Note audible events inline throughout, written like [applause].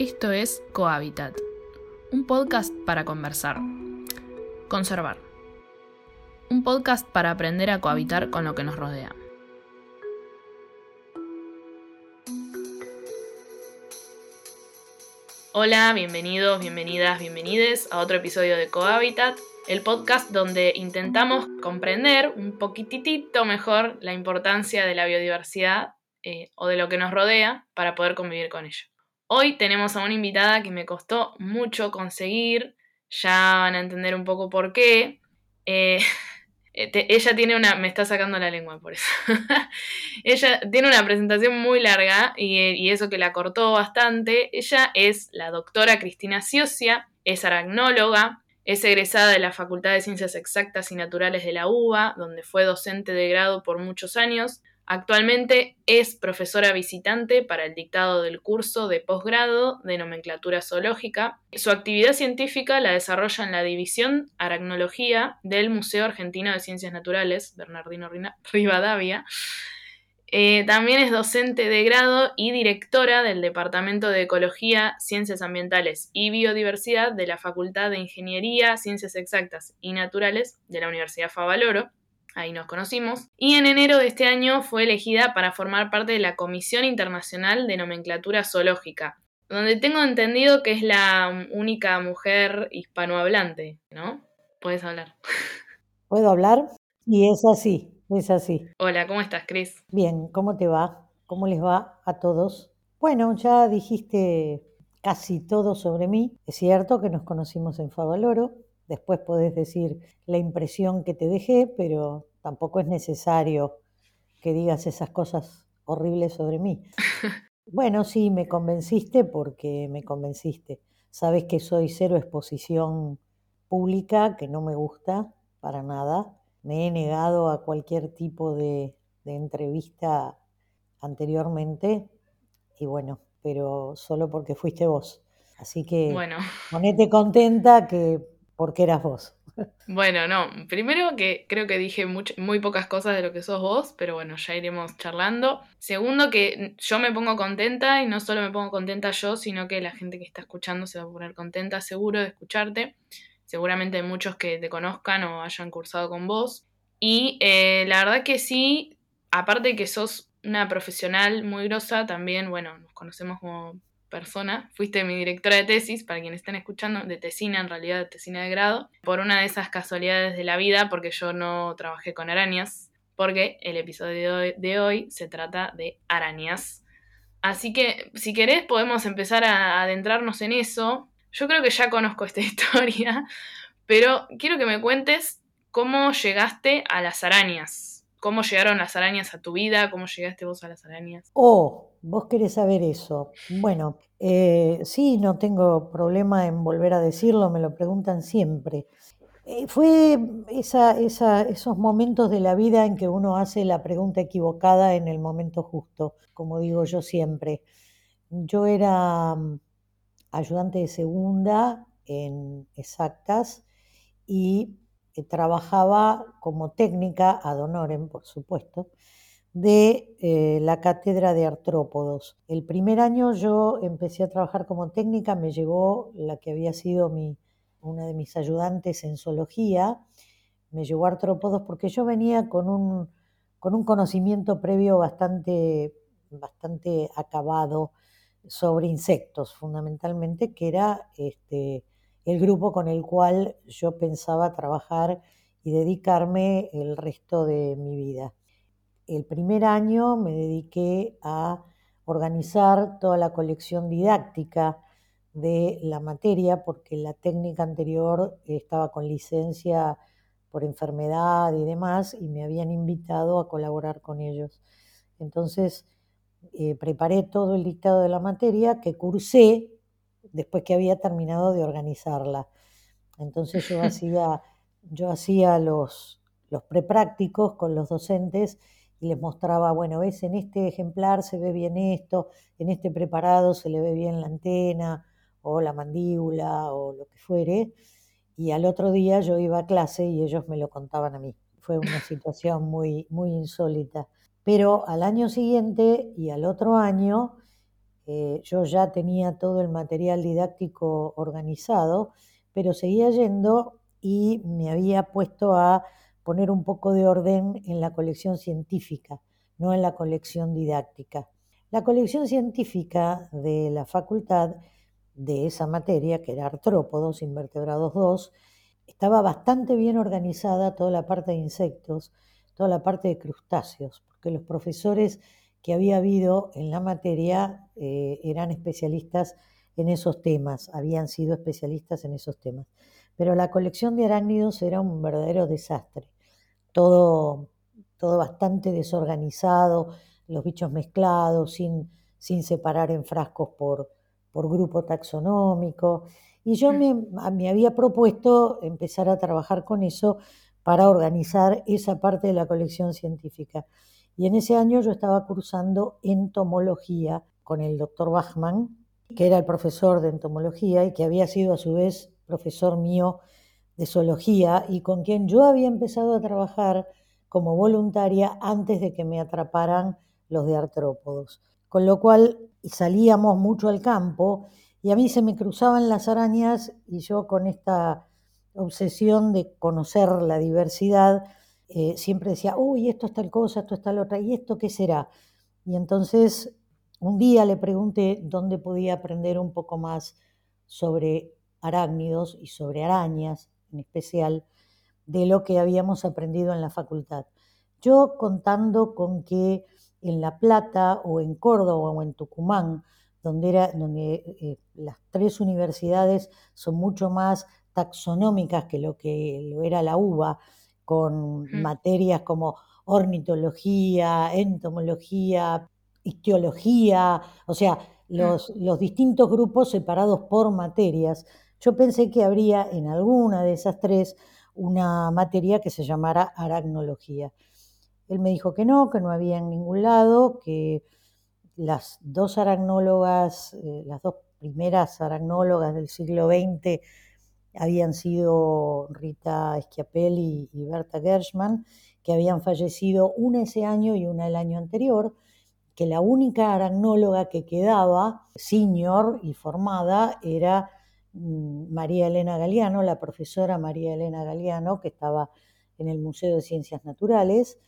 Esto es Cohabitat, un podcast para conversar, conservar, un podcast para aprender a cohabitar con lo que nos rodea. Hola, bienvenidos, bienvenidas, bienvenides a otro episodio de Cohabitat, el podcast donde intentamos comprender un poquitito mejor la importancia de la biodiversidad eh, o de lo que nos rodea para poder convivir con ello. Hoy tenemos a una invitada que me costó mucho conseguir, ya van a entender un poco por qué. Eh, [laughs] ella tiene una, me está sacando la lengua por eso. [laughs] ella tiene una presentación muy larga y, y, eso que la cortó bastante. Ella es la doctora Cristina Ciocia, es aracnóloga, es egresada de la Facultad de Ciencias Exactas y Naturales de la UBA, donde fue docente de grado por muchos años. Actualmente es profesora visitante para el dictado del curso de posgrado de nomenclatura zoológica. Su actividad científica la desarrolla en la división Aracnología del Museo Argentino de Ciencias Naturales, Bernardino Rivadavia. Eh, también es docente de grado y directora del Departamento de Ecología, Ciencias Ambientales y Biodiversidad de la Facultad de Ingeniería, Ciencias Exactas y Naturales de la Universidad Favaloro ahí nos conocimos, y en enero de este año fue elegida para formar parte de la Comisión Internacional de Nomenclatura Zoológica, donde tengo entendido que es la única mujer hispanohablante, ¿no? Puedes hablar. [laughs] ¿Puedo hablar? Y es así, es así. Hola, ¿cómo estás, Cris? Bien, ¿cómo te va? ¿Cómo les va a todos? Bueno, ya dijiste casi todo sobre mí. Es cierto que nos conocimos en Favaloro, Después podés decir la impresión que te dejé, pero tampoco es necesario que digas esas cosas horribles sobre mí. [laughs] Bueno, sí, me convenciste porque me convenciste. Sabes que soy cero exposición pública, que no me gusta para nada. Me he negado a cualquier tipo de, de entrevista anteriormente y bueno, pero solo porque fuiste vos. Así que bueno. ponete contenta que porque eras vos. Bueno, no, primero que creo que dije muy pocas cosas de lo que sos vos, pero bueno, ya iremos charlando. Segundo que yo me pongo contenta y no solo me pongo contenta yo, sino que la gente que está escuchando se va a poner contenta seguro de escucharte. Seguramente muchos que te conozcan o hayan cursado con vos. Y eh, la verdad que sí, aparte de que sos una profesional muy grosa, también, bueno, nos conocemos como persona, fuiste mi directora de tesis, para quienes estén escuchando, de tesina, en realidad de tesina de grado, por una de esas casualidades de la vida, porque yo no trabajé con arañas, porque el episodio de hoy se trata de arañas. Así que, si querés, podemos empezar a adentrarnos en eso. Yo creo que ya conozco esta [laughs] historia, pero quiero que me cuentes cómo llegaste a las arañas. ¿Cómo llegaron las arañas a tu vida? ¿Cómo llegaste vos a las arañas? Oh, vos querés saber eso. Bueno, eh, sí, no tengo problema en volver a decirlo, me lo preguntan siempre. Eh, fue esos momentos de la vida en que uno hace la pregunta equivocada en el momento justo, como digo yo siempre. Yo era mm, ayudante de segunda en exactas y trabajaba como técnica, ad honorem, por supuesto, de eh, la cátedra de artrópodos. El primer año yo empecé a trabajar como técnica, me llevó la que había sido mi, una de mis ayudantes en zoología, me llevó artrópodos porque yo venía con un, con un conocimiento previo bastante, bastante acabado sobre insectos, fundamentalmente, que era este, el grupo con el cual yo pensaba trabajar y dedicarme el resto de mi vida. El primer año me dediqué a organizar toda la colección didáctica de la materia porque la técnica anterior estaba con licencia por enfermedad y demás y me habían invitado a colaborar con ellos. Entonces eh, preparé todo el dictado de la materia que cursé después que había terminado de organizarla. Entonces yo [laughs] hacía, yo hacía los, los preprácticos con los docentes y les mostraba, bueno, ves, en este ejemplar se ve bien esto, en este preparado se le ve bien la antena o la mandíbula o lo que fuere. Y al otro día yo iba a clase y ellos me lo contaban a mí. Fue una [laughs] situación muy, muy insólita. Pero al año siguiente y al otro año eh, yo ya tenía todo el material didáctico organizado, pero seguía yendo y me había puesto a poner un poco de orden en la colección científica, no en la colección didáctica. La colección científica de la facultad de esa materia, que era artrópodos, invertebrados 2, estaba bastante bien organizada toda la parte de insectos, toda la parte de crustáceos, porque los profesores que había habido en la materia eh, eran especialistas en esos temas, habían sido especialistas en esos temas. Pero la colección de arácnidos era un verdadero desastre, todo, todo bastante desorganizado, los bichos mezclados, sin, sin separar en frascos por, por grupo taxonómico. Y yo me, me había propuesto empezar a trabajar con eso para organizar esa parte de la colección científica. Y en ese año yo estaba cursando entomología con el doctor Bachmann, que era el profesor de entomología y que había sido a su vez profesor mío de zoología y con quien yo había empezado a trabajar como voluntaria antes de que me atraparan los de artrópodos. Con lo cual salíamos mucho al campo y a mí se me cruzaban las arañas y yo con esta obsesión de conocer la diversidad, eh, siempre decía, uy, esto es tal cosa, esto es tal otra, ¿y esto qué será? Y entonces un día le pregunté dónde podía aprender un poco más sobre arácnidos y sobre arañas en especial de lo que habíamos aprendido en la facultad. Yo contando con que en La Plata o en Córdoba o en Tucumán, donde, era, donde eh, las tres universidades son mucho más taxonómicas que lo que lo era la UBA, con materias como ornitología, entomología, histología, o sea, los, los, distintos grupos separados por materias. Yo pensé que habría en alguna de esas tres una materia que se llamara aracnología. Él me dijo que no, que no había en ningún lado, que las dos aracnólogas, eh, las dos primeras aracnólogas del siglo XX habían sido Rita Schiapelli y Berta Gershman, que habían fallecido una ese año y una el año anterior, que la única aracnóloga que quedaba, senior y formada, era María Elena Galeano, la profesora María Elena Galeano, que estaba en el Museo de Ciencias Naturales,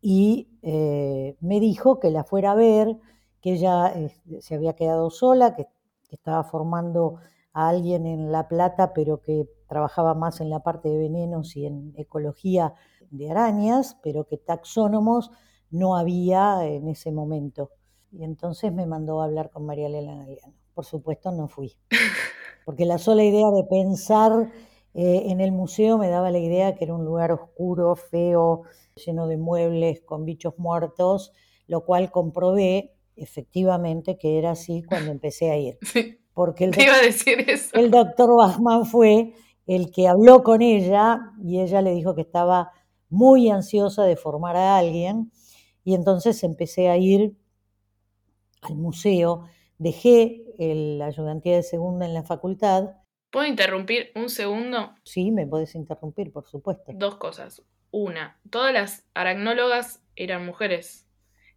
y eh, me dijo que la fuera a ver, que ella eh, se había quedado sola, que estaba formando a alguien en La Plata, pero que trabajaba más en la parte de venenos y en ecología de arañas, pero que taxónomos no había en ese momento. Y entonces me mandó a hablar con María Elena Galeano. Por supuesto no fui, [laughs] porque la sola idea de pensar eh, en el museo me daba la idea que era un lugar oscuro, feo, lleno de muebles, con bichos muertos, lo cual comprobé efectivamente que era así cuando empecé a ir. porque el, iba a decir eso. el doctor Bachmann fue el que habló con ella y ella le dijo que estaba muy ansiosa de formar a alguien y entonces empecé a ir al museo, dejé la ayudantía de segunda en la facultad. ¿Puedo interrumpir un segundo? Sí, me puedes interrumpir, por supuesto. Dos cosas. Una, todas las aracnólogas eran mujeres.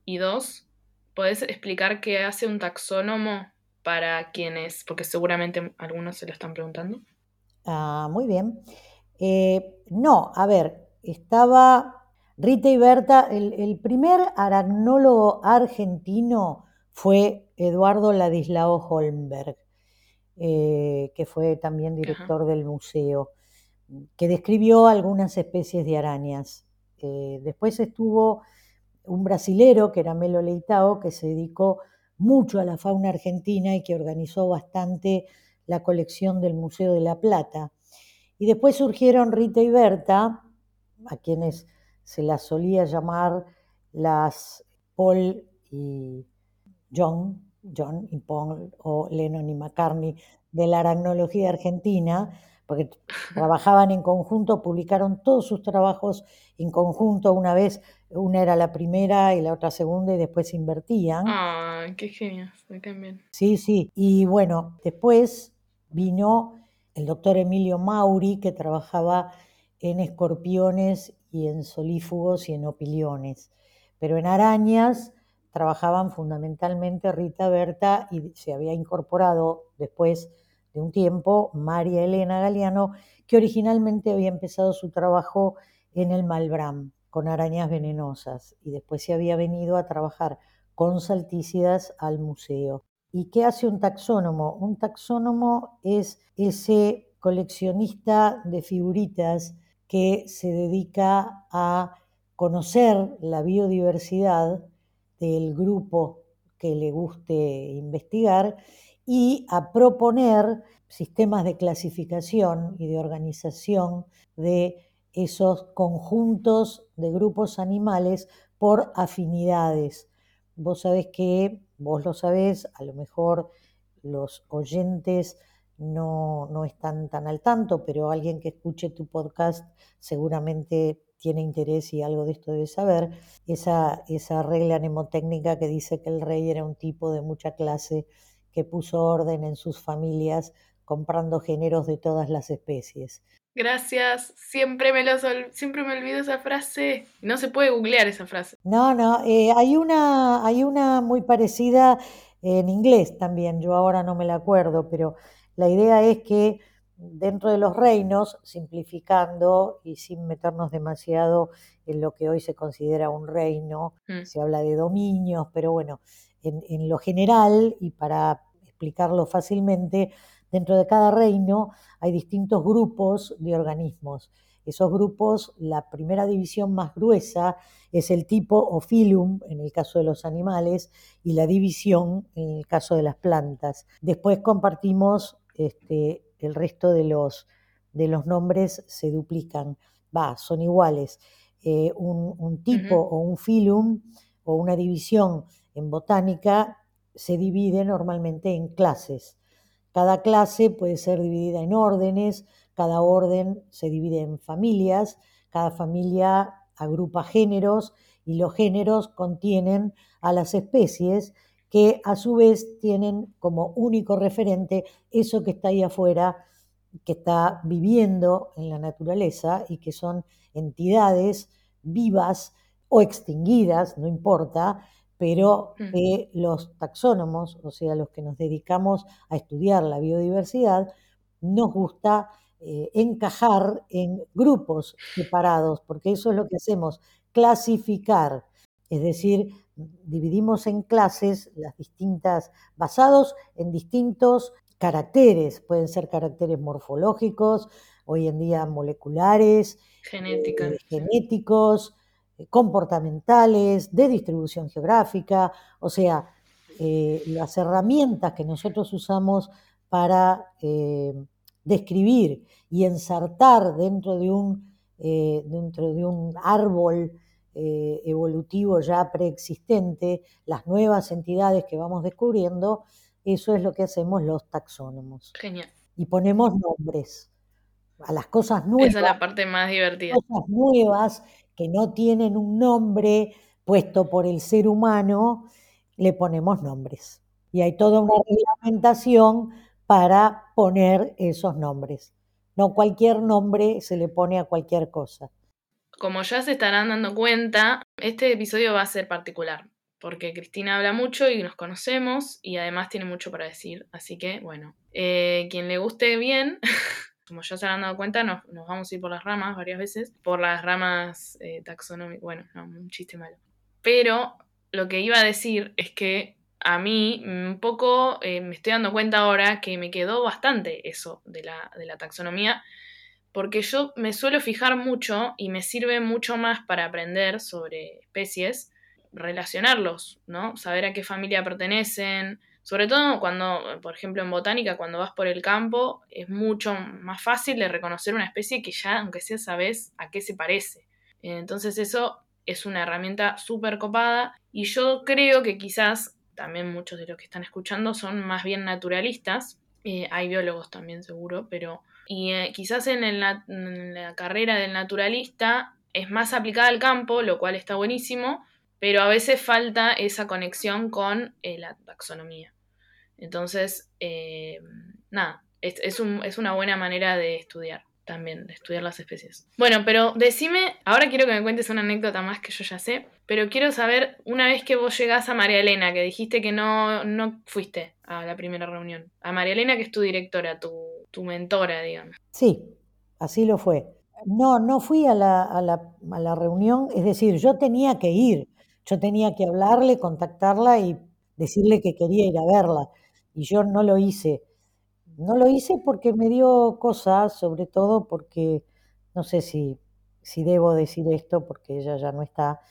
Y dos, ¿podés explicar qué hace un taxónomo para quienes, porque seguramente algunos se lo están preguntando. Ah, muy bien. Eh, no, a ver, estaba Rita y Berta, el, primer aracnólogo argentino fue Eduardo Ladislao Holmberg, eh, que fue también director del museo, que describió algunas especies de arañas. Eh, después estuvo un brasilero, que era Melo Leitao, que se dedicó mucho a la fauna argentina y que organizó bastante la colección del Museo de la Plata. Y después surgieron Rita y Berta, a quienes se las solía llamar las Paul y John, John y Paul o Lennon y McCartney de la aracnología argentina, porque [laughs] trabajaban en conjunto, publicaron todos sus trabajos en conjunto una vez, una era la primera y la otra segunda y después invertían. Ah, qué genial, también. Sí, sí. Y bueno, después vino el doctor Emilio Mauri, que trabajaba en escorpiones y en solífugos y en opiliones. Pero en arañas trabajaban fundamentalmente Rita Berta y se había incorporado después de un tiempo María Elena Galeano, que originalmente había empezado su trabajo en el Malbrán con arañas venenosas y después se había venido a trabajar con saltícidas al museo. ¿Y qué hace un taxónomo? Un taxónomo es ese coleccionista de figuritas que se dedica a conocer la biodiversidad del grupo que le guste investigar y a proponer sistemas de clasificación y de organización de esos conjuntos de grupos animales por afinidades. Vos sabés que, vos lo sabés, a lo mejor los oyentes no, no están tan al tanto, pero alguien que escuche tu podcast seguramente tiene interés y algo de esto debe saber, esa, esa regla mnemotécnica que dice que el rey era un tipo de mucha clase que puso orden en sus familias comprando géneros de todas las especies. Gracias, siempre me, siempre me olvido esa frase. No se puede googlear esa frase. No, no, eh, hay, una, hay una muy parecida en inglés también, yo ahora no me la acuerdo, pero la idea es que dentro de los reinos, simplificando y sin meternos demasiado en lo que hoy se considera un reino, mm. se habla de dominios, pero bueno, en, lo general y para explicarlo fácilmente, dentro de cada reino hay distintos grupos de organismos. Esos grupos, la primera división más gruesa es el tipo o filum en el caso de los animales y la división en el caso de las plantas. Después compartimos este, el resto de los, de los nombres se duplican, va, son iguales. Eh, un, tipo o un filum o una división en botánica se divide normalmente en clases. Cada clase puede ser dividida en órdenes, cada orden se divide en familias, cada familia agrupa géneros y los géneros contienen a las especies que a su vez tienen como único referente eso que está ahí afuera, que está viviendo en la naturaleza y que son entidades vivas o extinguidas, no importa, pero mm. que los taxónomos, o sea, los que nos dedicamos a estudiar la biodiversidad, nos gusta eh, encajar en grupos separados, porque eso es lo que hacemos, clasificar, es decir, dividimos en clases las distintas, basados en distintos caracteres, pueden ser caracteres morfológicos, hoy en día moleculares, eh, genéticos, eh, comportamentales, de distribución geográfica, o sea, eh, las herramientas que nosotros usamos para describir y ensartar dentro de un, dentro de un árbol eh, evolutivo ya preexistente, las nuevas entidades que vamos descubriendo, eso es lo que hacemos los taxónomos. Genial. Y ponemos nombres a las cosas nuevas. Esa es la parte más divertida. Cosas nuevas que no tienen un nombre puesto por el ser humano, le ponemos nombres. Y hay toda una reglamentación para poner esos nombres. No cualquier nombre se le pone a cualquier cosa. Como ya se estarán dando cuenta, este episodio va a ser particular, porque Cristina habla mucho y nos conocemos y además tiene mucho para decir, así que bueno, eh, quien le guste bien, [laughs] como ya se han dado cuenta, nos, vamos a ir por las ramas varias veces, por las ramas eh, taxonómicas, bueno, no, un chiste malo. Pero lo que iba a decir es que a mí un poco eh, me estoy dando cuenta ahora que me quedó bastante eso de la, de la taxonomía porque yo me suelo fijar mucho y me sirve mucho más para aprender sobre especies, relacionarlos, ¿no? Saber a qué familia pertenecen, sobre todo cuando, por ejemplo, en botánica, cuando vas por el campo, es mucho más fácil de reconocer una especie que ya, aunque sea, sabes a qué se parece. Entonces eso es una herramienta súper copada y yo creo que quizás también muchos de los que están escuchando son más bien naturalistas, eh, hay biólogos también seguro, pero y eh, quizás en, la carrera del naturalista es más aplicada al campo, lo cual está buenísimo, pero a veces falta esa conexión con eh, la taxonomía. Entonces, eh, nada, es, una buena manera de estudiar. también, de estudiar las especies. Bueno, pero decime, ahora quiero que me cuentes una anécdota más que yo ya sé, pero quiero saber, una vez que vos llegás a María Elena, que dijiste que no, no fuiste a la primera reunión, a María Elena, que es tu directora, tu, tu mentora, digamos. Sí, así lo fue. No, no fui a la, a la, a la reunión, es decir, yo tenía que ir, yo tenía que hablarle, contactarla y decirle que quería ir a verla, y yo no lo hice. No lo hice porque me dio cosas, sobre todo porque, no sé si, si debo decir esto porque ella ya no está,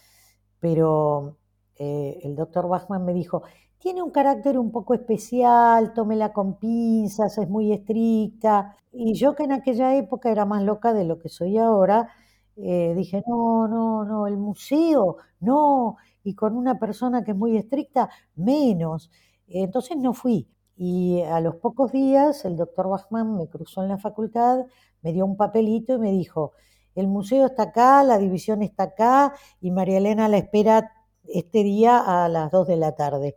pero eh, el doctor Bachman me dijo, tiene un carácter un poco especial, tómela con pinzas, es muy estricta. Y yo que en aquella época era más loca de lo que soy ahora, eh, dije, no, no, no, el museo, no, y con una persona que es muy estricta, menos. Entonces no fui. Y a los pocos días el doctor Bachman me cruzó en la facultad, me dio un papelito y me dijo, el museo está acá, la división está acá y María Elena la espera este día a las 2 de la tarde.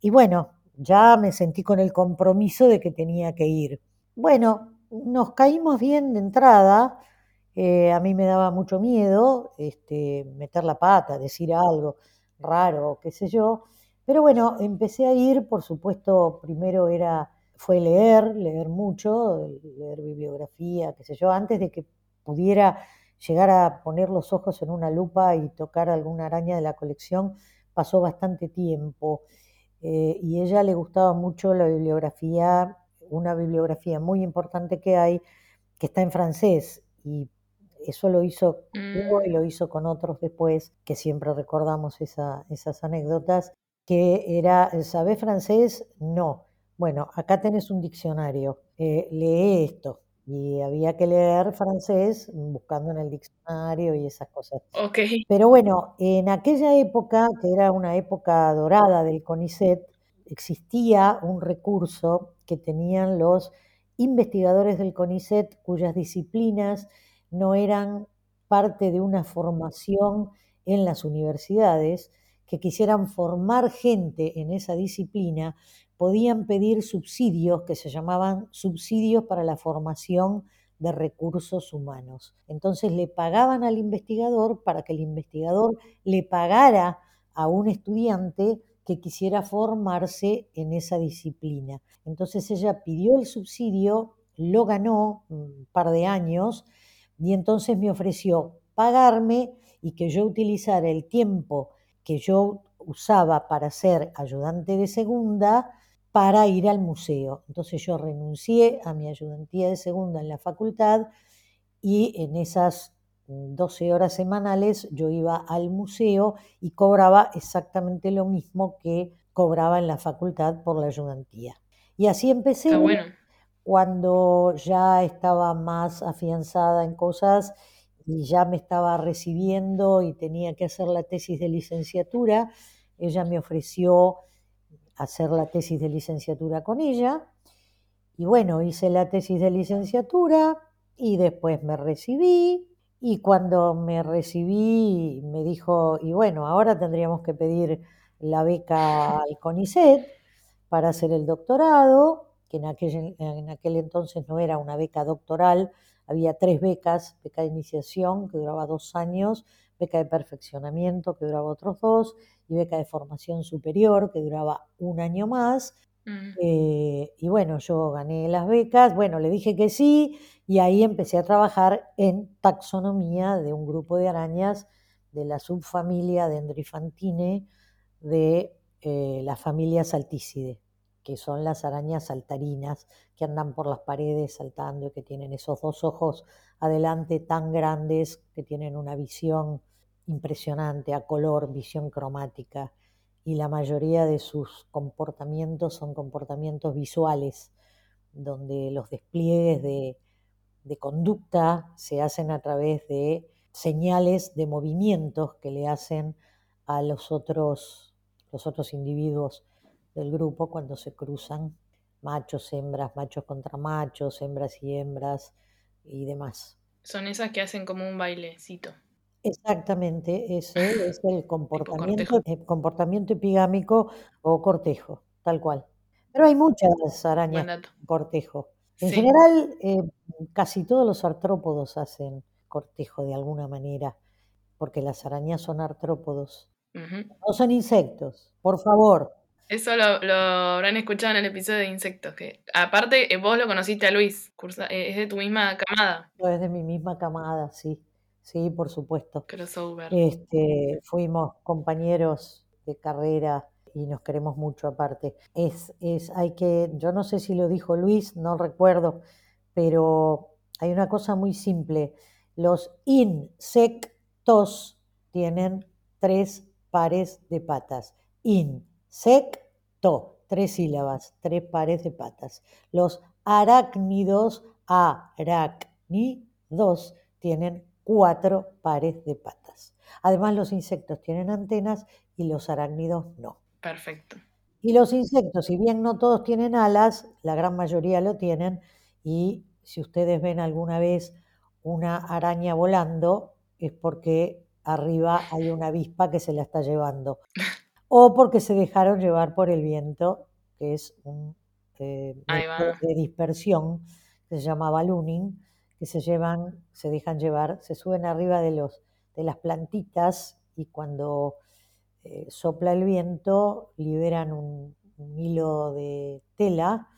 Y bueno, ya me sentí con el compromiso de que tenía que ir. Bueno, nos caímos bien de entrada. Eh, a mí me daba mucho miedo este, meter la pata, decir algo raro, qué sé yo. Pero bueno, empecé a ir, por supuesto, primero era, fue leer, leer mucho, leer bibliografía, qué sé yo, antes de que pudiera llegar a poner los ojos en una lupa y tocar alguna araña de la colección, pasó bastante tiempo. Eh, y ella le gustaba mucho la bibliografía, una bibliografía muy importante que hay, que está en francés, y eso lo hizo mm. y lo hizo con otros después, que siempre recordamos esa, esas anécdotas, que era, ¿sabés francés? No. Bueno, acá tenés un diccionario, eh, lee esto, y había que leer francés buscando en el diccionario y esas cosas. Okay. Pero bueno, en aquella época, que era una época dorada del CONICET, existía un recurso que tenían los investigadores del CONICET cuyas disciplinas no eran parte de una formación en las universidades, que quisieran formar gente en esa disciplina podían pedir subsidios que se llamaban subsidios para la formación de recursos humanos. Entonces le pagaban al investigador para que el investigador le pagara a un estudiante que quisiera formarse en esa disciplina. Entonces ella pidió el subsidio, lo ganó un par de años y entonces me ofreció pagarme y que yo utilizara el tiempo que yo usaba para ser ayudante de segunda para ir al museo. Entonces yo renuncié a mi ayudantía de segunda en la facultad y en esas 12 horas semanales yo iba al museo y cobraba exactamente lo mismo que cobraba en la facultad por la ayudantía. Y así empecé. Cuando ya estaba más afianzada en cosas y ya me estaba recibiendo y tenía que hacer la tesis de licenciatura, ella me ofreció hacer la tesis de licenciatura con ella. Y bueno, hice la tesis de licenciatura y después me recibí. Y cuando me recibí me dijo, y bueno, ahora tendríamos que pedir la beca al CONICET para hacer el doctorado, que en aquel, en aquel entonces no era una beca doctoral, había tres becas, beca de iniciación que duraba dos años, beca de perfeccionamiento que duraba otros dos y beca de formación superior que duraba un año más. Mm. Eh, y bueno, yo gané las becas, bueno, le dije que sí y ahí empecé a trabajar en taxonomía de un grupo de arañas de la subfamilia Dendrifantine de eh, la familia Salticide, que son las arañas saltarinas que andan por las paredes saltando y que tienen esos dos ojos adelante tan grandes que tienen una visión impresionante a color, visión cromática, y la mayoría de sus comportamientos son comportamientos visuales, donde los despliegues de, conducta se hacen a través de señales de movimientos que le hacen a los otros, los otros individuos del grupo cuando se cruzan, machos, hembras, machos contra machos, hembras y hembras y demás. Son esas que hacen como un bailecito. Exactamente, ese es el comportamiento, el comportamiento epigámico o cortejo, tal cual. Pero hay muchas arañas cortejo. En Sí. general, eh, casi todos los artrópodos hacen cortejo de alguna manera, porque las arañas son artrópodos. Ujú. No son insectos, por favor. Eso lo, lo habrán escuchado en el episodio de insectos. Que aparte, eh, vos lo conociste a Luis, cursa- eh, es de tu misma camada, No es de mi misma camada, sí. Sí, por supuesto. crossover. Este, fuimos compañeros de carrera y nos queremos mucho aparte. Es, es, hay que, yo no sé si lo dijo Luis, no recuerdo, pero hay una cosa muy simple. Los insectos tienen tres pares de patas. Insecto, tres sílabas, tres pares de patas. Los arácnidos, arácnidos, tienen cuatro pares de patas. Además, los insectos tienen antenas y los arácnidos no. Perfecto. Y los insectos, si bien no todos tienen alas, la gran mayoría lo tienen. Y si ustedes ven alguna vez una araña volando, es porque arriba hay una avispa que se la está llevando. O porque se dejaron llevar por el viento, que es un eh, de dispersión que se llama ballooning, se llevan, se dejan llevar, se suben arriba de, los, de las plantitas y cuando eh, sopla el viento liberan un, un hilo de tela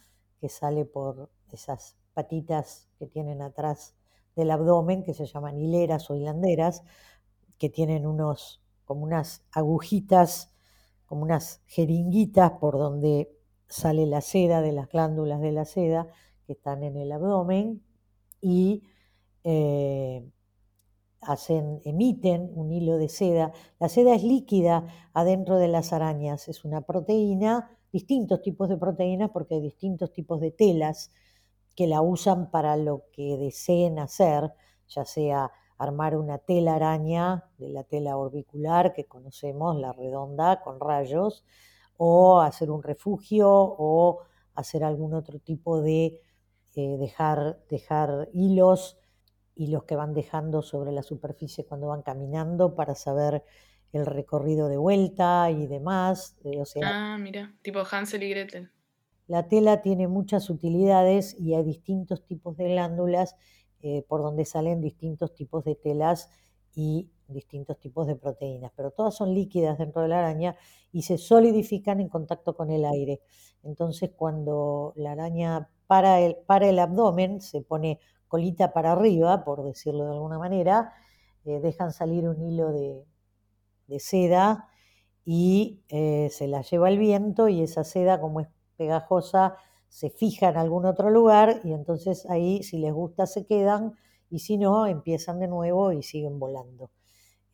que sale por esas patitas que tienen atrás del abdomen, que se llaman hileras o hilanderas, que tienen unos, como unas agujitas, como unas jeringuitas por donde sale la seda de las glándulas de la seda que están en el abdomen y eh, hacen, emiten un hilo de seda. La seda es líquida adentro de las arañas, es una proteína, distintos tipos de proteínas porque hay distintos tipos de telas que la usan para lo que deseen hacer, ya sea armar una tela araña de la tela orbicular que conocemos, la redonda con rayos, o hacer un refugio o hacer algún otro tipo de eh, dejar, dejar hilos, hilos que van dejando sobre la superficie cuando van caminando para saber el recorrido de vuelta y demás. eh, o sea, Ah, mira, tipo Hansel y Gretel. la tela tiene muchas utilidades y hay distintos tipos de glándulas eh, por donde salen distintos tipos de telas y distintos tipos de proteínas, pero todas son líquidas dentro de la araña y se solidifican en contacto con el aire. Entonces, cuando la araña para el, para el abdomen, se pone colita para arriba, por decirlo de alguna manera, eh, dejan salir un hilo de, de seda y eh, se la lleva el viento y esa seda, como es pegajosa, se fija en algún otro lugar y entonces ahí, si les gusta, se quedan y si no, empiezan de nuevo y siguen volando.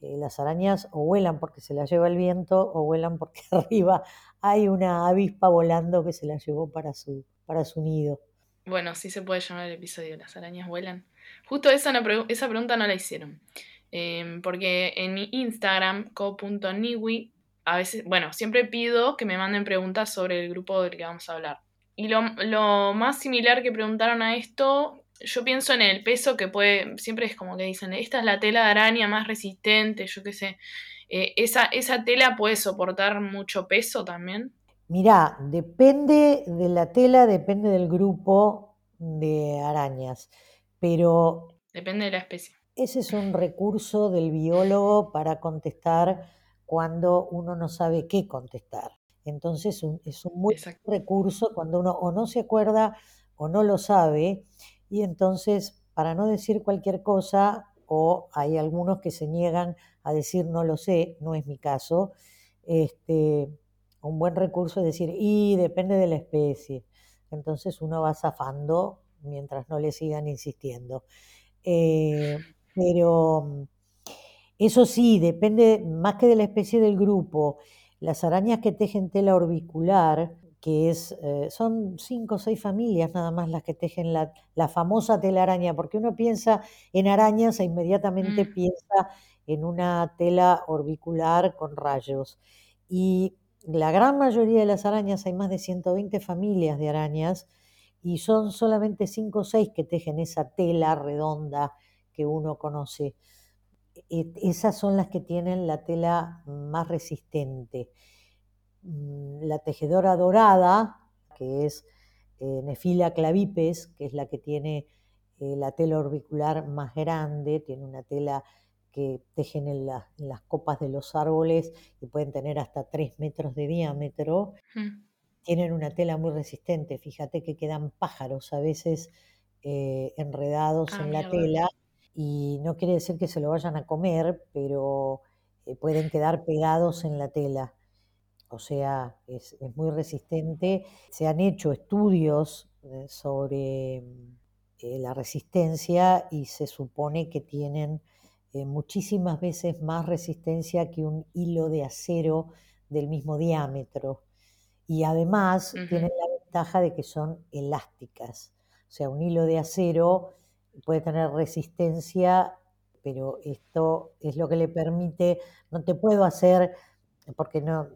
Eh, las arañas o vuelan porque se las lleva el viento o vuelan porque [laughs] arriba hay una avispa volando que se la llevó para su, para su nido. Bueno, sí se puede llamar el episodio Las arañas vuelan. Justo esa, esa pregunta no la hicieron. Em, porque en mi Instagram, co.niwi, a veces, bueno, siempre pido que me manden preguntas sobre el grupo del que vamos a hablar. Y lo, lo más similar que preguntaron a esto, yo pienso en el peso que puede, siempre es como que dicen, esta es la tela de araña más resistente, yo qué sé. Eh, esa, ¿Esa tela puede soportar mucho peso también? Mirá, depende de la tela, depende del grupo de arañas, pero Depende de la especie. ese es un recurso del biólogo para contestar cuando uno no sabe qué contestar. Entonces un- es un muy Exacto. recurso cuando uno o no se acuerda o no lo sabe y entonces para no decir cualquier cosa o hay algunos que se niegan a decir no lo sé, no es mi caso, este, un buen recurso es decir, y depende de la especie. Entonces uno va zafando mientras no le sigan insistiendo. Eh, pero eso sí, depende más que de la especie del grupo. Las arañas que tejen tela orbicular, que es, eh, son cinco o seis familias nada más las que tejen la, la famosa telaraña, porque uno piensa en arañas e inmediatamente Mm. piensa en una tela orbicular con rayos. Y la gran mayoría de las arañas, hay más de 120 familias de arañas, y son solamente cinco o seis que tejen esa tela redonda que uno conoce. E- Esas son las que tienen la tela más resistente. Mm, La tejedora dorada, que es Nefila clavipes, que es la que tiene la tela orbicular más grande, tiene una tela que tejen en, las copas de los árboles y pueden tener hasta 3 metros de diámetro. Mm. Tienen una tela muy resistente, fíjate que quedan pájaros a veces eh, enredados ah, en la tela y no quiere decir que se lo vayan a comer, pero eh, pueden quedar pegados en la tela. O sea, es, muy resistente. Se han hecho estudios eh, sobre la resistencia y se supone que tienen eh, muchísimas veces más resistencia que un hilo de acero del mismo diámetro. Y además tienen la ventaja de que son elásticas. O sea, un hilo de acero puede tener resistencia, pero esto es lo que le permite, no te puedo hacer, porque no,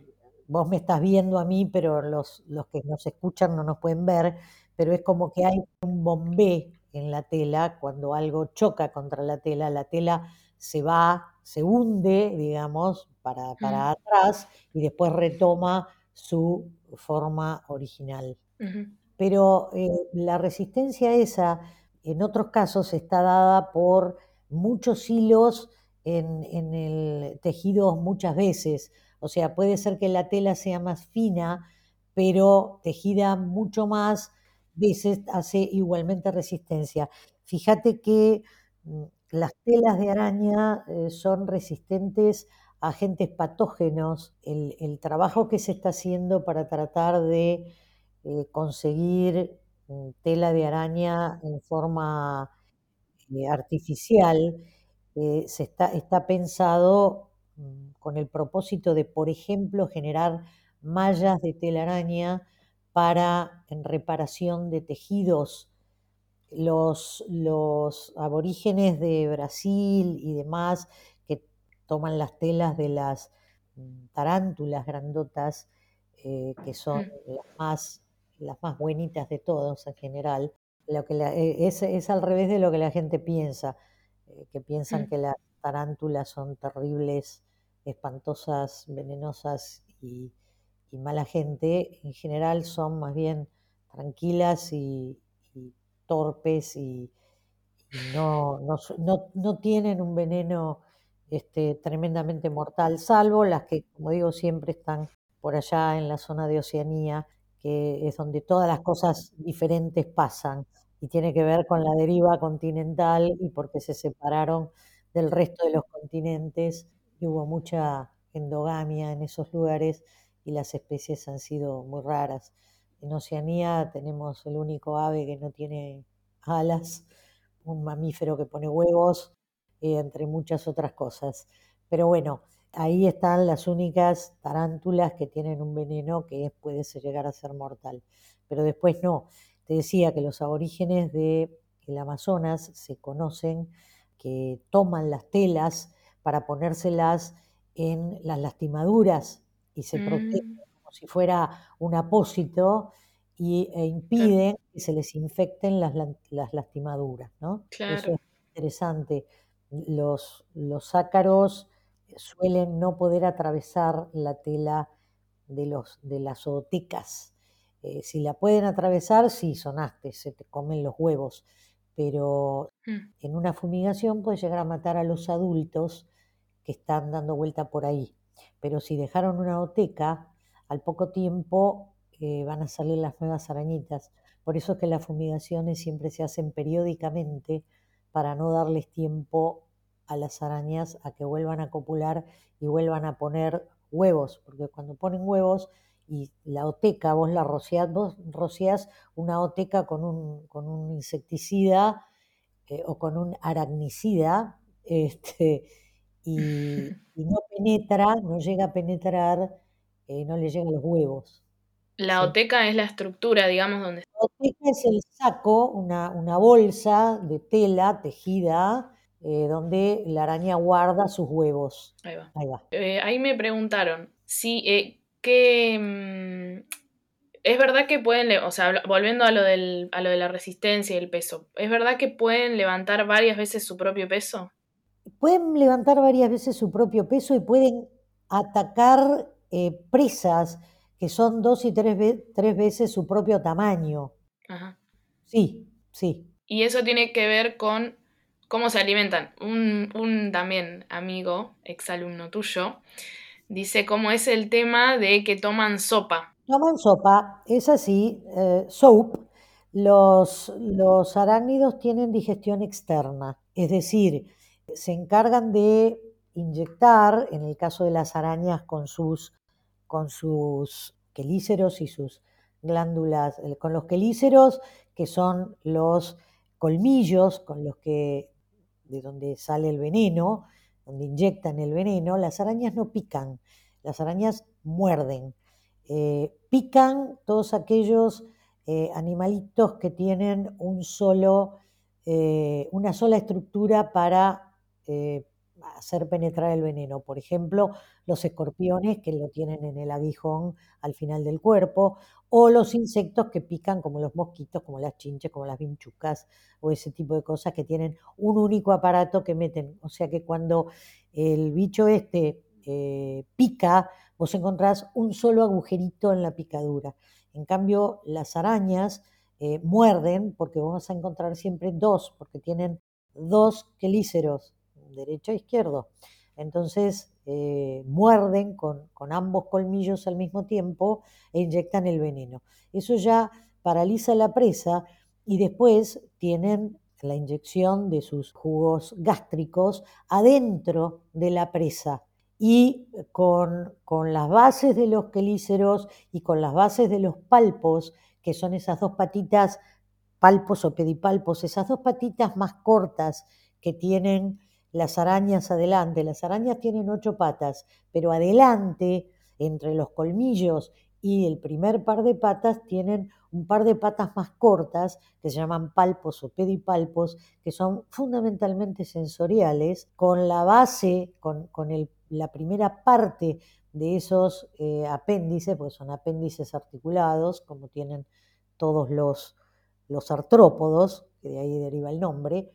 vos me estás viendo a mí, pero los, los que nos escuchan no nos pueden ver, pero es como que hay un bombé en la tela, cuando algo choca contra la tela, la tela se va, se hunde, digamos, para, para atrás y después retoma su forma original. Pero eh, la resistencia esa, en otros casos, está dada por muchos hilos en, en el tejido muchas veces. O sea, puede ser que la tela sea más fina, pero tejida mucho más veces hace igualmente resistencia. Fíjate que mm, las telas de araña eh, son resistentes a agentes patógenos. El, trabajo que se está haciendo para tratar de eh, conseguir mm, tela de araña en forma eh, artificial se está, está pensado con el propósito de, por ejemplo, generar mallas de telaraña para en reparación de tejidos los, los aborígenes de Brasil y demás que toman las telas de las mm, tarántulas grandotas, eh, que son mm. las más, las más buenitas de todos en general, lo que eh, es, es, al revés de lo que la gente piensa, eh, que piensan mm. que las tarántulas son terribles, espantosas, venenosas y, y, mala gente. En general son más bien tranquilas y, torpes y, no, no, tienen un veneno este, tremendamente mortal, salvo las que, como digo, siempre están por allá en la zona de Oceanía, que es donde todas las cosas diferentes pasan y tiene que ver con la deriva continental y porque se separaron del resto de los continentes y hubo mucha endogamia en esos lugares y las especies han sido muy raras. En Oceanía tenemos el único ave que no tiene alas, un mamífero que pone huevos, eh, entre muchas otras cosas. Pero bueno, ahí están las únicas tarántulas que tienen un veneno que puede llegar a ser mortal. Pero después no. Te decía que los aborígenes del Amazonas se conocen, que toman las telas para ponérselas en las lastimaduras y se protegen mm si fuera un apósito y, e impiden que se les infecten las, las lastimaduras, ¿no? Eso es interesante. Los, los ácaros suelen no poder atravesar la tela de, los, de las zootecas. Eh, si la pueden atravesar, sí, sonaste, se te comen los huevos, pero mm. en una fumigación puede llegar a matar a los adultos que están dando vuelta por ahí. Pero si dejaron una oteca, al poco tiempo eh, van a salir las nuevas arañitas. Por eso es que las fumigaciones siempre se hacen periódicamente para no darles tiempo a las arañas a que vuelvan a copular y vuelvan a poner huevos, porque cuando ponen huevos y la oteca, vos la rociás, vos rociás una oteca con un, insecticida eh, o con un aracnicida, [laughs] este, y, y, no penetra, no llega a penetrar eh, no le llegan los huevos. La oteca es la estructura, digamos, donde... La oteca es el saco, una, una bolsa de tela tejida eh, donde la araña guarda sus huevos. Ahí va. Ahí, va. Eh, ahí me preguntaron si qué... Mm, es verdad que pueden, o sea, volviendo a lo, del, a lo de la resistencia y el peso, ¿es verdad que pueden levantar varias veces su propio peso? Pueden levantar varias veces su propio peso y pueden atacar eh, presas que son dos y tres, tres, veces su propio tamaño. Ajá. Sí, sí. Y eso tiene que ver con cómo se alimentan. Un, un también amigo, exalumno tuyo, dice cómo es el tema de que toman sopa. Toman sopa, es así, eh, soap. Los, los arácnidos tienen digestión externa, es decir, se encargan de inyectar, en el caso de las arañas, con sus, con sus quelíceros y sus glándulas, con los quelíceros, que son los colmillos con los que, de donde sale el veneno, donde inyectan el veneno, las arañas no pican, las arañas muerden. Eh, pican todos aquellos eh, animalitos que tienen un solo, eh, una sola estructura para hacer penetrar el veneno. Por ejemplo, los escorpiones que lo tienen en el aguijón al final del cuerpo, o los insectos que pican como los mosquitos, como las chinches, como las vinchucas, o ese tipo de cosas que tienen un único aparato que meten. O sea que cuando el bicho este pica, vos encontrás un solo agujerito en la picadura. En cambio, las arañas eh, muerden porque vos vas a encontrar siempre dos, porque tienen dos quelíceros, derecho e izquierdo. Entonces, eh, muerden con, con, ambos colmillos al mismo tiempo e inyectan el veneno. Eso ya paraliza la presa y después tienen la inyección de sus jugos gástricos adentro de la presa y con, con, las bases de los quelíceros y con las bases de los palpos, que son esas dos patitas, palpos o pedipalpos, esas dos patitas más cortas que tienen las arañas adelante. Las arañas tienen ocho patas, pero adelante, entre los colmillos y el primer par de patas, tienen un par de patas más cortas que se llaman palpos o pedipalpos, que son fundamentalmente sensoriales, con la base, con, la primera parte de esos eh, apéndices, porque son apéndices articulados, como tienen todos los, los artrópodos, que de ahí deriva el nombre,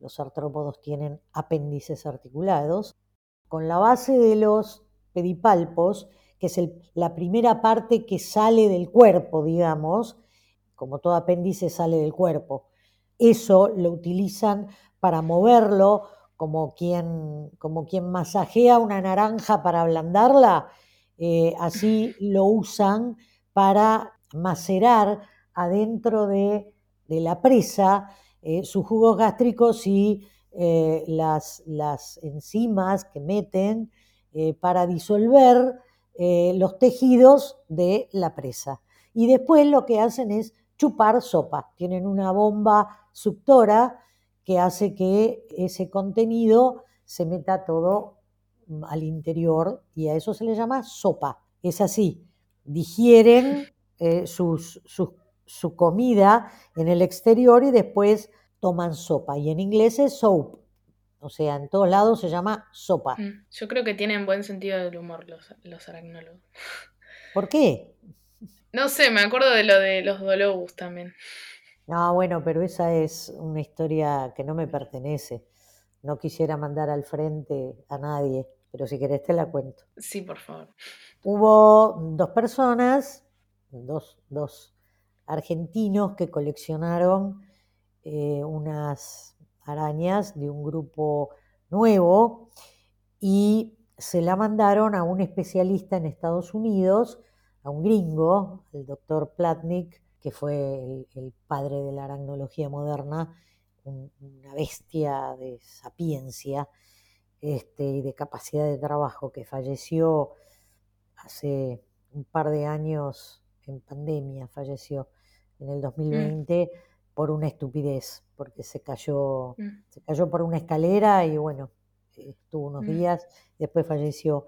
los artrópodos tienen apéndices articulados, con la base de los pedipalpos, que es la primera parte que sale del cuerpo, digamos, como todo apéndice sale del cuerpo. Eso lo utilizan para moverlo como quien, como quien masajea una naranja para ablandarla, eh, así lo usan para macerar adentro de, la presa eh, sus jugos gástricos y eh, las, las, enzimas que meten para disolver los tejidos de la presa. Y después lo que hacen es chupar sopa. Tienen una bomba suctora que hace que ese contenido se meta todo mm, al interior y a eso se le llama sopa. Es así, digieren eh, su comida en el exterior y después toman sopa. Y en inglés es soap. O sea, en todos lados se llama sopa. Mm, yo creo que tienen buen sentido del humor los, los aracnólogos. ¿Por qué? [laughs] No sé, me acuerdo de lo de los dolobus también. No, bueno, pero esa es una historia que no me pertenece. No quisiera mandar al frente a nadie, pero si querés te la cuento. Sí, por favor. Hubo dos personas, dos, dos argentinos que coleccionaron eh, unas arañas de un grupo nuevo y se la mandaron a un especialista en Estados Unidos, a un gringo, el doctor Platnik, que fue el, padre de la aracnología moderna, una bestia de sapiencia este, y de capacidad de trabajo que falleció hace un par de años en pandemia, falleció en el 2020 mm. Por una estupidez, porque se cayó, mm. se cayó por una escalera y bueno, estuvo unos mm. días, después falleció.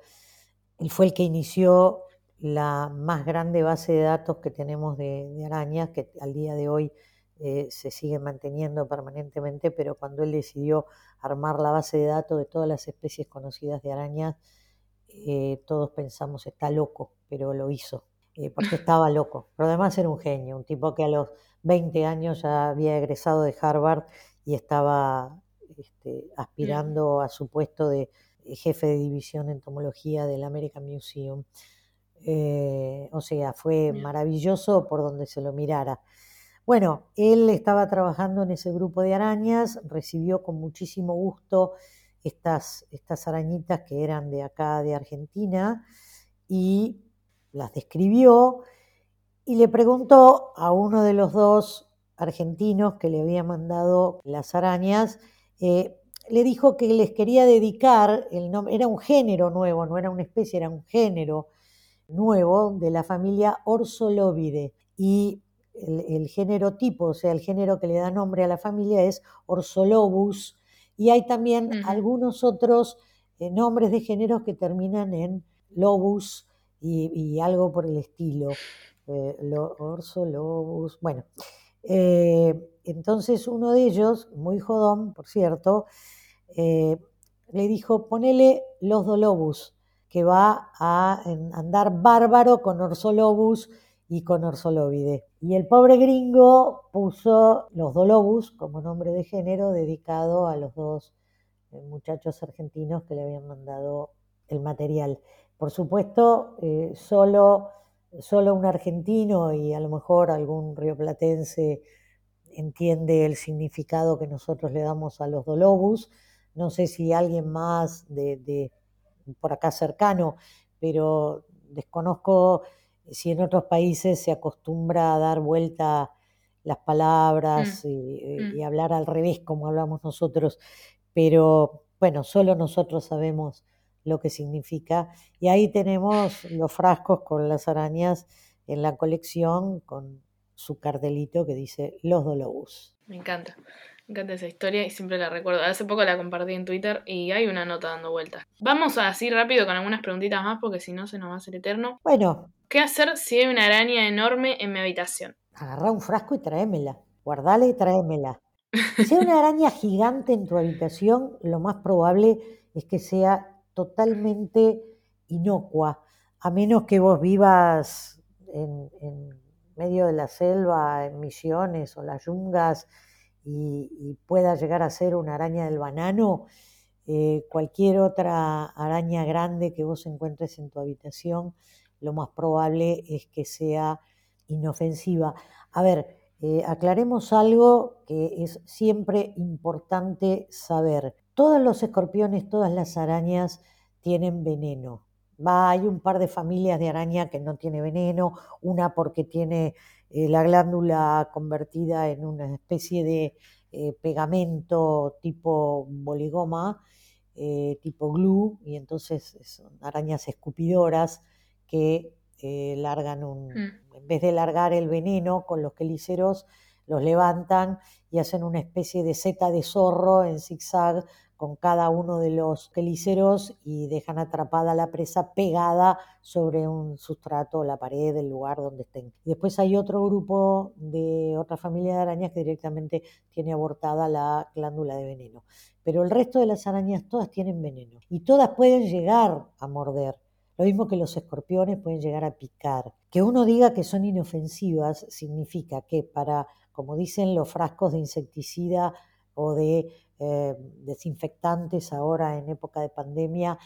Él fue el que inició la más grande base de datos que tenemos de, arañas, que al día de hoy eh, se sigue manteniendo permanentemente, pero cuando él decidió armar la base de datos de todas las especies conocidas de arañas, eh, todos pensamos está loco, pero lo hizo, eh, porque [laughs] estaba loco. Pero además era un genio, un tipo que a los 20 años ya había egresado de Harvard y estaba este, aspirando a su puesto de jefe de división en entomología del American Museum. Eh, o sea, fue maravilloso por donde se lo mirara. Bueno, él estaba trabajando en ese grupo de arañas, recibió con muchísimo gusto estas, estas arañitas que eran de acá, de Argentina, y las describió y le preguntó a uno de los dos argentinos que le había mandado las arañas, eh, le dijo que les quería dedicar el nombre, era un género nuevo, no era una especie, era un género nuevo de la familia Orsolobide. Y el, género tipo, o sea, el género que le da nombre a la familia es Orsolobus. Y hay también algunos otros eh, nombres de géneros que terminan en lobus y, algo por el estilo. Eh, Orsolobus, bueno. Eh, entonces uno de ellos, muy jodón, por cierto, eh, le dijo, ponele los Dolobus, que va a andar bárbaro con Orsolobus y con Orsolóvide. Y el pobre gringo puso los Dolobus como nombre de género dedicado a los dos eh, muchachos argentinos que le habían mandado el material. Por supuesto, solo, solo un argentino y a lo mejor algún rioplatense entiende el significado que nosotros le damos a los Dolobus. No sé si alguien más de, por acá cercano, pero desconozco si en otros países se acostumbra a dar vuelta las palabras mm, mm. y, hablar al revés como hablamos nosotros, pero bueno, solo nosotros sabemos lo que significa. Y ahí tenemos los frascos con las arañas en la colección con su cartelito que dice Los Dolobus. Me encanta. Me encanta esa historia y siempre la recuerdo. Hace poco la compartí en Twitter y hay una nota dando vueltas. Vamos así rápido con algunas preguntitas más porque si no se nos va a hacer eterno. Bueno. ¿Qué hacer si hay una araña enorme en mi habitación? Agarra un frasco y tráemela. Guardala y tráemela. Si hay una araña gigante en tu habitación, lo más probable es que sea totalmente inocua, a menos que vos vivas en, medio de la selva, en Misiones o las yungas, y, pueda llegar a ser una araña del banano, eh, cualquier otra araña grande que vos encuentres en tu habitación, lo más probable es que sea inofensiva. A ver, eh, aclaremos algo que es siempre importante saber. Todos los escorpiones, todas las arañas tienen veneno. Va, hay un par de familias de araña que no tiene veneno, una porque tiene eh, la glándula convertida en una especie de eh, pegamento tipo boligoma, eh, tipo glue, y entonces son arañas escupidoras que largan un, mm. en vez de largar el veneno con los quelíceros, los levantan y hacen una especie de seta de zorro en zigzag con cada uno de los quelíceros y dejan atrapada la presa pegada sobre un sustrato, la pared, el lugar donde estén. después hay otro grupo de otra familia de arañas que directamente tiene abortada la glándula de veneno. Pero el resto de las arañas todas tienen veneno y todas pueden llegar a morder. Lo mismo que los escorpiones pueden llegar a picar. Que uno diga que son inofensivas significa que para, como dicen los frascos de insecticida o de eh, desinfectantes ahora en época de pandemia,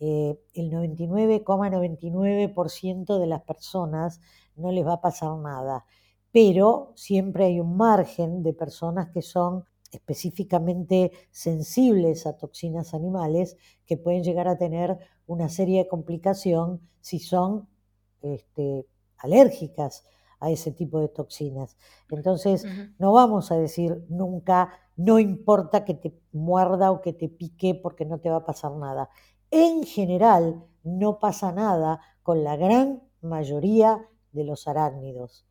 eh, el 99,99% de las personas no les va a pasar nada, pero siempre hay un margen de personas que son específicamente sensibles a toxinas animales que pueden llegar a tener una serie de complicaciones si son este, alérgicas a ese tipo de toxinas. Entonces, no vamos a decir nunca, no importa que te muerda o que te pique porque no te va a pasar nada. En general, no pasa nada con la gran mayoría de los arácnidos.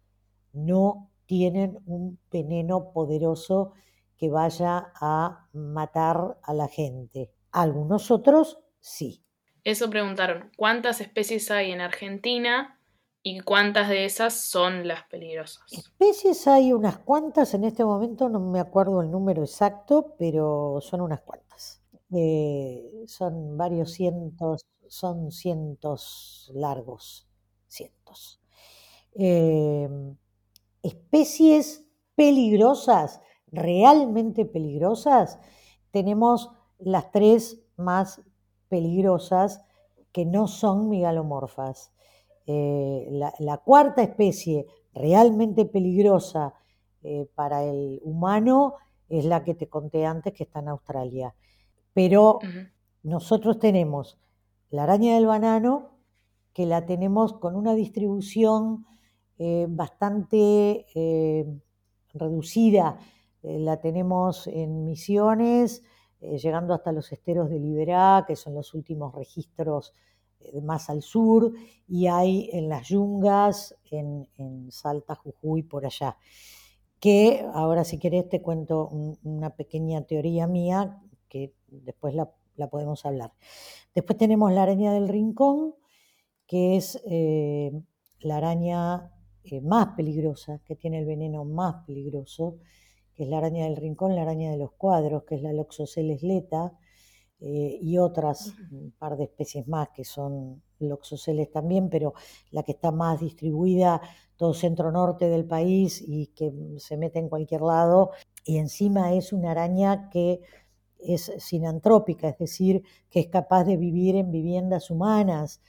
No tienen un veneno poderoso que vaya a matar a la gente. Algunos otros sí. Eso preguntaron, ¿cuántas especies hay en Argentina ¿Y cuántas de esas son las peligrosas? Especies hay unas cuantas, en este momento no me acuerdo el número exacto, pero son unas cuantas. Eh, son varios cientos, son cientos largos, cientos. Em, especies peligrosas, realmente peligrosas, tenemos las tres más peligrosas que no son migalomorfas. Eh, la, cuarta especie realmente peligrosa eh, para el humano es la que te conté antes que está en Australia. Pero nosotros tenemos la araña del banano, que la tenemos con una distribución eh, bastante reducida. la tenemos en Misiones, llegando hasta los esteros de Liberá, que son los últimos registros más al sur, y hay en las yungas, en, en Salta, Jujuy, por allá que ahora si querés te cuento una pequeña teoría mía que después la, podemos hablar. Después tenemos la araña del rincón, que es eh, la araña eh, más peligrosa, que tiene el veneno más peligroso, que es la araña del rincón, la araña de los cuadros, que es la Loxoceles leta, eh, y otras, un par de especies más que son loxoceles también, pero la que está más distribuida todo centro-norte del país y que se mete en cualquier lado, y encima es una araña que es sinantrópica, es decir, que es capaz de vivir en viviendas humanas.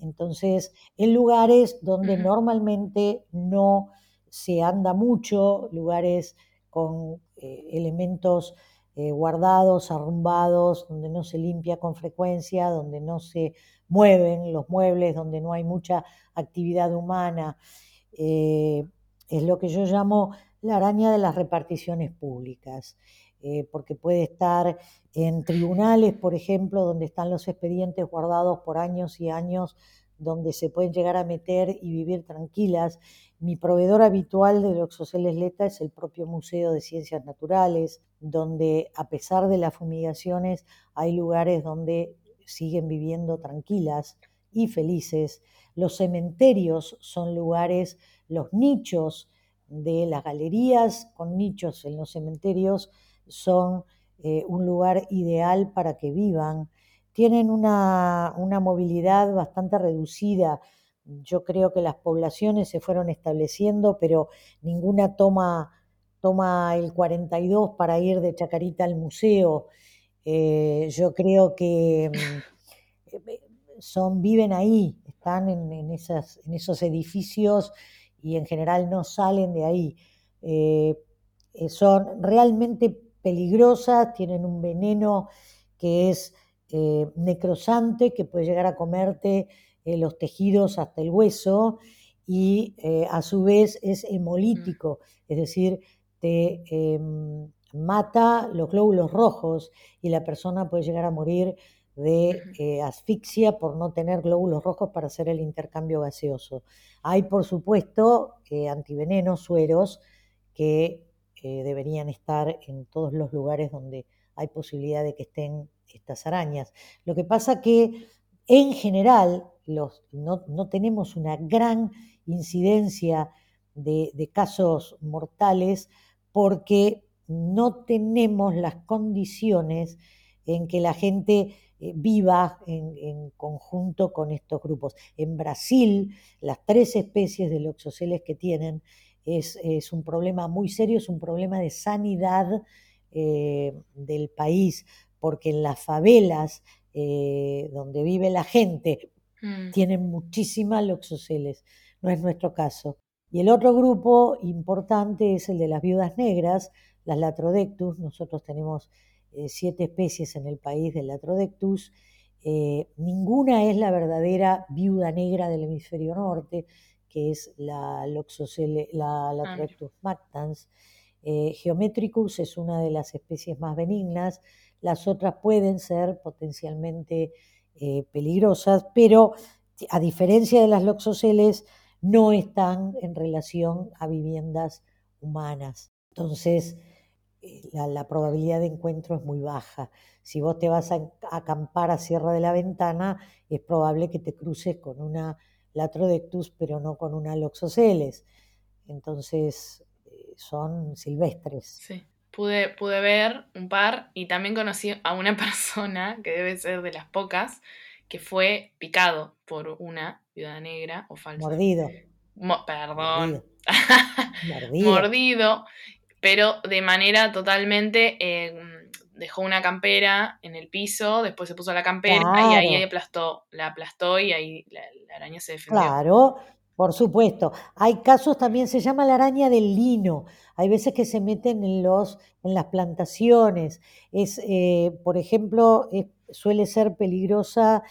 Entonces, en lugares donde normalmente no se anda mucho, lugares con eh, elementos eh, guardados, arrumbados, donde no se limpia con frecuencia, donde no se mueven los muebles, donde no hay mucha actividad humana. Eh, es lo que yo llamo la araña de las reparticiones públicas, eh, porque puede estar en tribunales, por ejemplo, donde están los expedientes guardados por años y años, donde se pueden llegar a meter y vivir tranquilas mi proveedor habitual de Loxoceles leta es el propio Museo de Ciencias Naturales, donde a pesar de las fumigaciones hay lugares donde siguen viviendo tranquilas y felices. Los cementerios son lugares, los nichos de las galerías con nichos en los cementerios son eh, un lugar ideal para que vivan. Tienen una, una movilidad bastante reducida yo creo que las poblaciones se fueron estableciendo, pero ninguna toma, toma el 42 para ir de Chacarita al museo. Eh, yo creo que mm, eh, son, viven ahí, están en, esas, en esos edificios y en general no salen de ahí. Eh, son realmente peligrosas, tienen un veneno que es necrosante, que puede llegar a comerte eh, los tejidos hasta el hueso y eh, a su vez es hemolítico, es decir, te em, mata los glóbulos rojos y la persona puede llegar a morir de eh, asfixia por no tener glóbulos rojos para hacer el intercambio gaseoso. Hay, por supuesto, antivenenos, sueros, que deberían estar en todos los lugares donde hay posibilidad de que estén estas arañas. Lo que pasa que, en general, no, tenemos una gran incidencia de, casos mortales porque no tenemos las condiciones en que la gente eh, viva en, conjunto con estos grupos. En Brasil, las tres especies de loxoceles que tienen es, un problema muy serio, es un problema de sanidad eh, del país, porque en las favelas eh, donde vive la gente, Mm. tienen muchísimas loxoceles, no es nuestro caso. Y el otro grupo importante es el de las viudas negras, las Latrodectus. Nosotros tenemos eh, siete especies en el país de Latrodectus. Eh, ninguna es la verdadera viuda negra del hemisferio norte, que es la, Loxocele, la ah, Latrodectus mactans. Eh, Geometricus es una de las especies más benignas. Las otras pueden ser potencialmente eh, peligrosas, pero a diferencia de las loxoceles, no están en relación a viviendas humanas. Entonces, eh, la, probabilidad de encuentro es muy baja. Si vos te vas a, acampar a Sierra de la Ventana, es probable que te cruces con una Latrodectus, pero no con una Loxoceles. Entonces, eh, son silvestres. Sí pude, pude ver un par y también conocí a una [laughs] persona, que debe ser de las pocas, que fue picado por una viuda negra o falsa. Mordido. perdón. [laughs] Mordido. Mordido. pero de manera totalmente... Eh, dejó una campera en el piso, después se puso la campera y ahí aplastó, la aplastó y ahí la, araña se defendió. Claro, Por supuesto. Hay casos también, se llama la araña del lino. Hay veces que se meten en, los, en las plantaciones. Es, eh, por ejemplo, suele ser peligrosa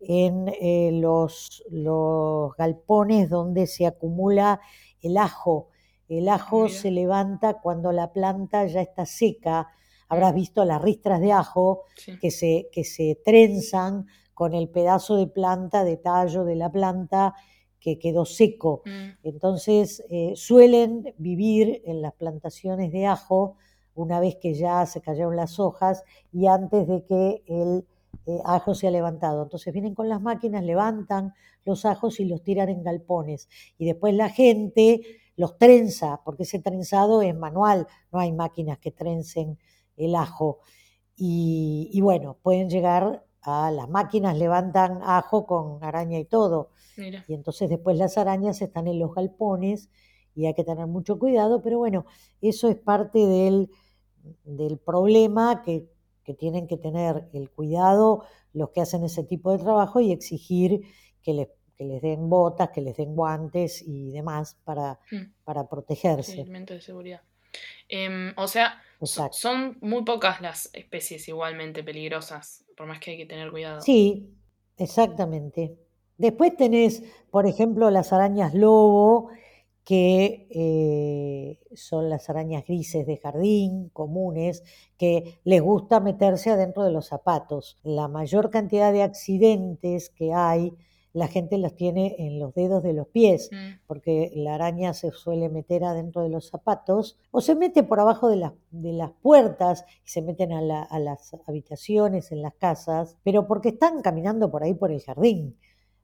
en eh, los, los galpones donde se acumula el ajo. El ajo se levanta cuando la planta ya está seca. Habrás visto las ristras de ajo que, se, que se trenzan con el pedazo de planta, de tallo de la planta que quedó seco. Mm. Entonces eh, suelen vivir en las plantaciones de ajo una vez que ya se cayeron las hojas y antes de que el eh, ajo se ha levantado. Entonces vienen con las máquinas, levantan los ajos y los tiran en galpones. Y después la gente los trenza, porque ese trenzado es manual, no hay máquinas que trencen el ajo. Y, y bueno, pueden llegar las máquinas levantan ajo con araña y todo. Y entonces después las arañas están en los galpones y hay que tener mucho cuidado, pero bueno, eso es parte del, del problema que, que, tienen que tener el cuidado los que hacen ese tipo de trabajo y exigir que les, que les den botas, que les den guantes y demás para, mm. para protegerse. de seguridad. Em, o sea, son muy pocas las especies igualmente peligrosas, más que hay que tener cuidado. Sí, exactamente. Después tenés, por ejemplo, las arañas lobo, que eh, son las arañas grises de jardín, comunes, que les gusta meterse adentro de los zapatos. La mayor cantidad de accidentes que hay la gente las tiene en los dedos de los pies, mm. porque la araña se suele meter adentro de los zapatos o se mete por abajo de, de las puertas y se meten a, las habitaciones, en las casas, pero porque están caminando por ahí por el jardín.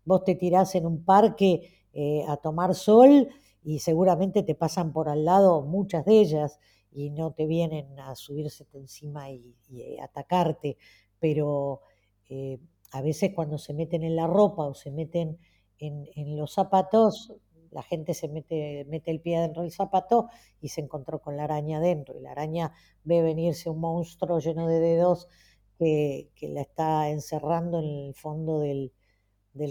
Vos te tirás en un parque eh, a tomar sol y seguramente te pasan por al lado muchas de ellas y no te vienen a subirse encima y, eh, atacarte, pero eh, a veces cuando se meten en la ropa o se meten en, los zapatos, la gente se mete, mete el pie dentro del zapato y se encontró con la araña dentro. Y la araña ve venirse un monstruo lleno de dedos que, la está encerrando en el fondo del,